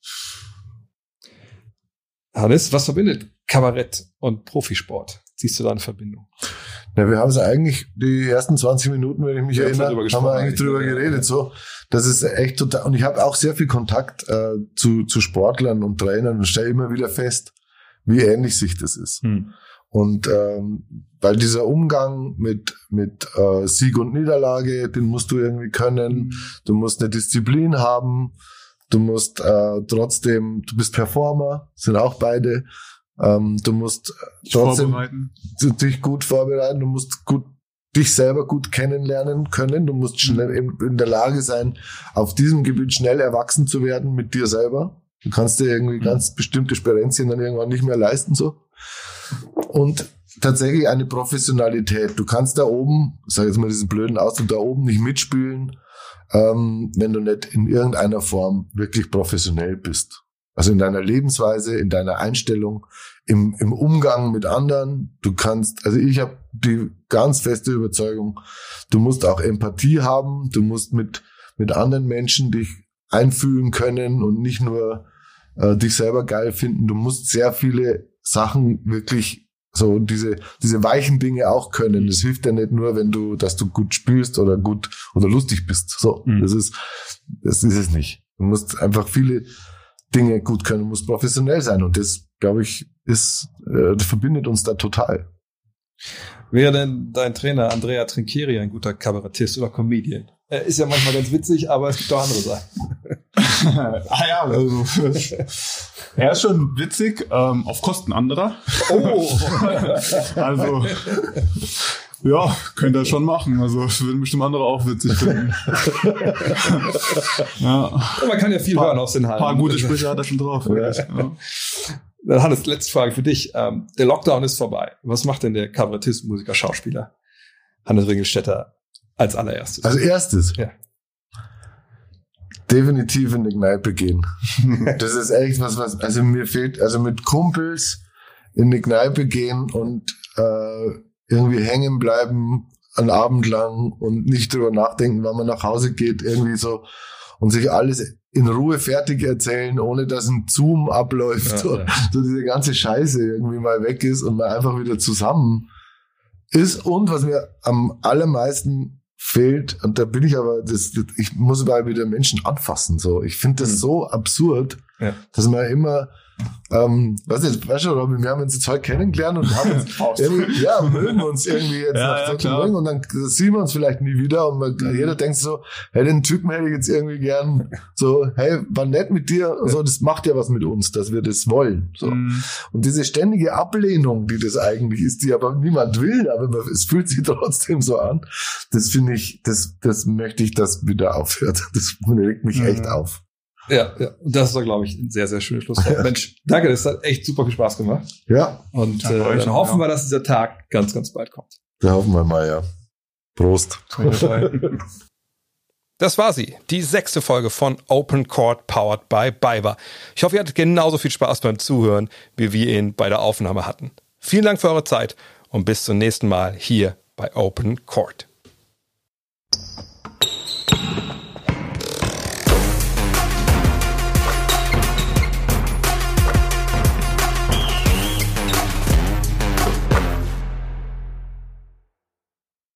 Hannes, was verbindet Kabarett und Profisport? Siehst du da eine Verbindung? Ja, wir haben es eigentlich die ersten 20 Minuten, wenn ich mich Wir erinnere, drüber haben wir eigentlich drüber geredet. So, das ist echt total. Und ich habe auch sehr viel Kontakt äh, zu, zu Sportlern und Trainern und stelle immer wieder fest, wie ähnlich sich das ist. Und ähm, weil dieser Umgang mit mit äh, Sieg und Niederlage, den musst du irgendwie können. Du musst eine Disziplin haben. Du musst äh, trotzdem, du bist Performer, sind auch beide. Ähm, du musst trotzdem Vorbereiten. du dich gut vorbereiten, du musst gut dich selber gut kennenlernen können, du musst schnell in, in der Lage sein, auf diesem Gebiet schnell erwachsen zu werden mit dir selber. Du kannst dir irgendwie ganz bestimmte Sperenzien dann irgendwann nicht mehr leisten, so. Und tatsächlich eine Professionalität. Du kannst da oben, sag jetzt mal diesen blöden Ausdruck, da oben nicht mitspielen, ähm, wenn du nicht in irgendeiner Form wirklich professionell bist. Also in deiner Lebensweise, in deiner Einstellung, im, im Umgang mit anderen. Du kannst, also ich habe die ganz feste Überzeugung, du musst auch Empathie haben, du musst mit, mit anderen Menschen dich einfühlen können und nicht nur äh, dich selber geil finden. Du musst sehr viele Sachen wirklich So diese, diese weichen Dinge auch können. Das hilft ja nicht nur, wenn du, dass du gut spielst oder gut oder lustig bist. So, Mhm. das ist, das ist es nicht. Du musst einfach viele Dinge gut können, du musst professionell sein und das, glaube ich, ist, äh, das verbindet uns da total. Wäre denn dein Trainer Andrea Trinchieri ein guter Kabarettist oder Comedian? Er ist ja manchmal ganz witzig, aber es gibt auch andere Sachen. ah ja, also er ist schon witzig, ähm, auf Kosten anderer. Oh! Also ja, könnte er schon machen. Also würden bestimmt andere auch witzig finden. ja, Man kann ja viel Paar- hören aus den ein Hallen. paar gute Sprüche hat er schon drauf. wirklich. Ja. Dann Hannes, letzte Frage für dich. Ähm, der Lockdown ist vorbei. Was macht denn der Kabarettist, Musiker, Schauspieler Hannes Ringelstetter als allererstes? Als erstes. Ja. Definitiv in die Kneipe gehen. Das ist echt was, was, also mir fehlt, also mit Kumpels in die Kneipe gehen und äh, irgendwie hängen bleiben einen Abend lang und nicht drüber nachdenken, wann man nach Hause geht, irgendwie so und sich alles in Ruhe fertig erzählen, ohne dass ein Zoom abläuft. Ja, so, ja. so diese ganze Scheiße irgendwie mal weg ist und man einfach wieder zusammen ist. Und was mir am allermeisten fehlt, und da bin ich aber, das, das, ich muss mal wieder Menschen anfassen. So, ich finde das Mhm. so absurd, Ja. dass man immer, ähm, was jetzt, weißt du, Robin, wir haben uns jetzt heute kennengelernt und haben uns irgendwie, ja, mögen uns irgendwie jetzt Ja, nach ja, mögen und dann sehen wir uns vielleicht nie wieder und man, Mhm. jeder denkt so, hey, den Typen hätte ich jetzt irgendwie gern so, hey, war nett mit dir, so, das macht ja was mit uns, dass wir das wollen, so. Mhm. Und diese ständige Ablehnung, die das eigentlich ist, die aber niemand will, aber es fühlt sich trotzdem so an, das finde ich, das, das möchte ich, dass wieder aufhört. Das regt mich Mhm. echt auf. Ja, ja. das doch, glaube ich, ein sehr, sehr schönes Schlusswort. Ja. Mensch, danke, das hat echt super viel Spaß gemacht. Ja. Und äh, euch, dann hoffen ja. wir, dass dieser Tag ganz, ganz bald kommt. Ja, hoffen wir mal, ja. Prost. Das war sie, die sechste Folge von Open Court Powered by Biber. Ich hoffe, ihr hattet genauso viel Spaß beim Zuhören, wie wir ihn bei der Aufnahme hatten. Vielen Dank für eure Zeit und bis zum nächsten Mal hier bei Open Court.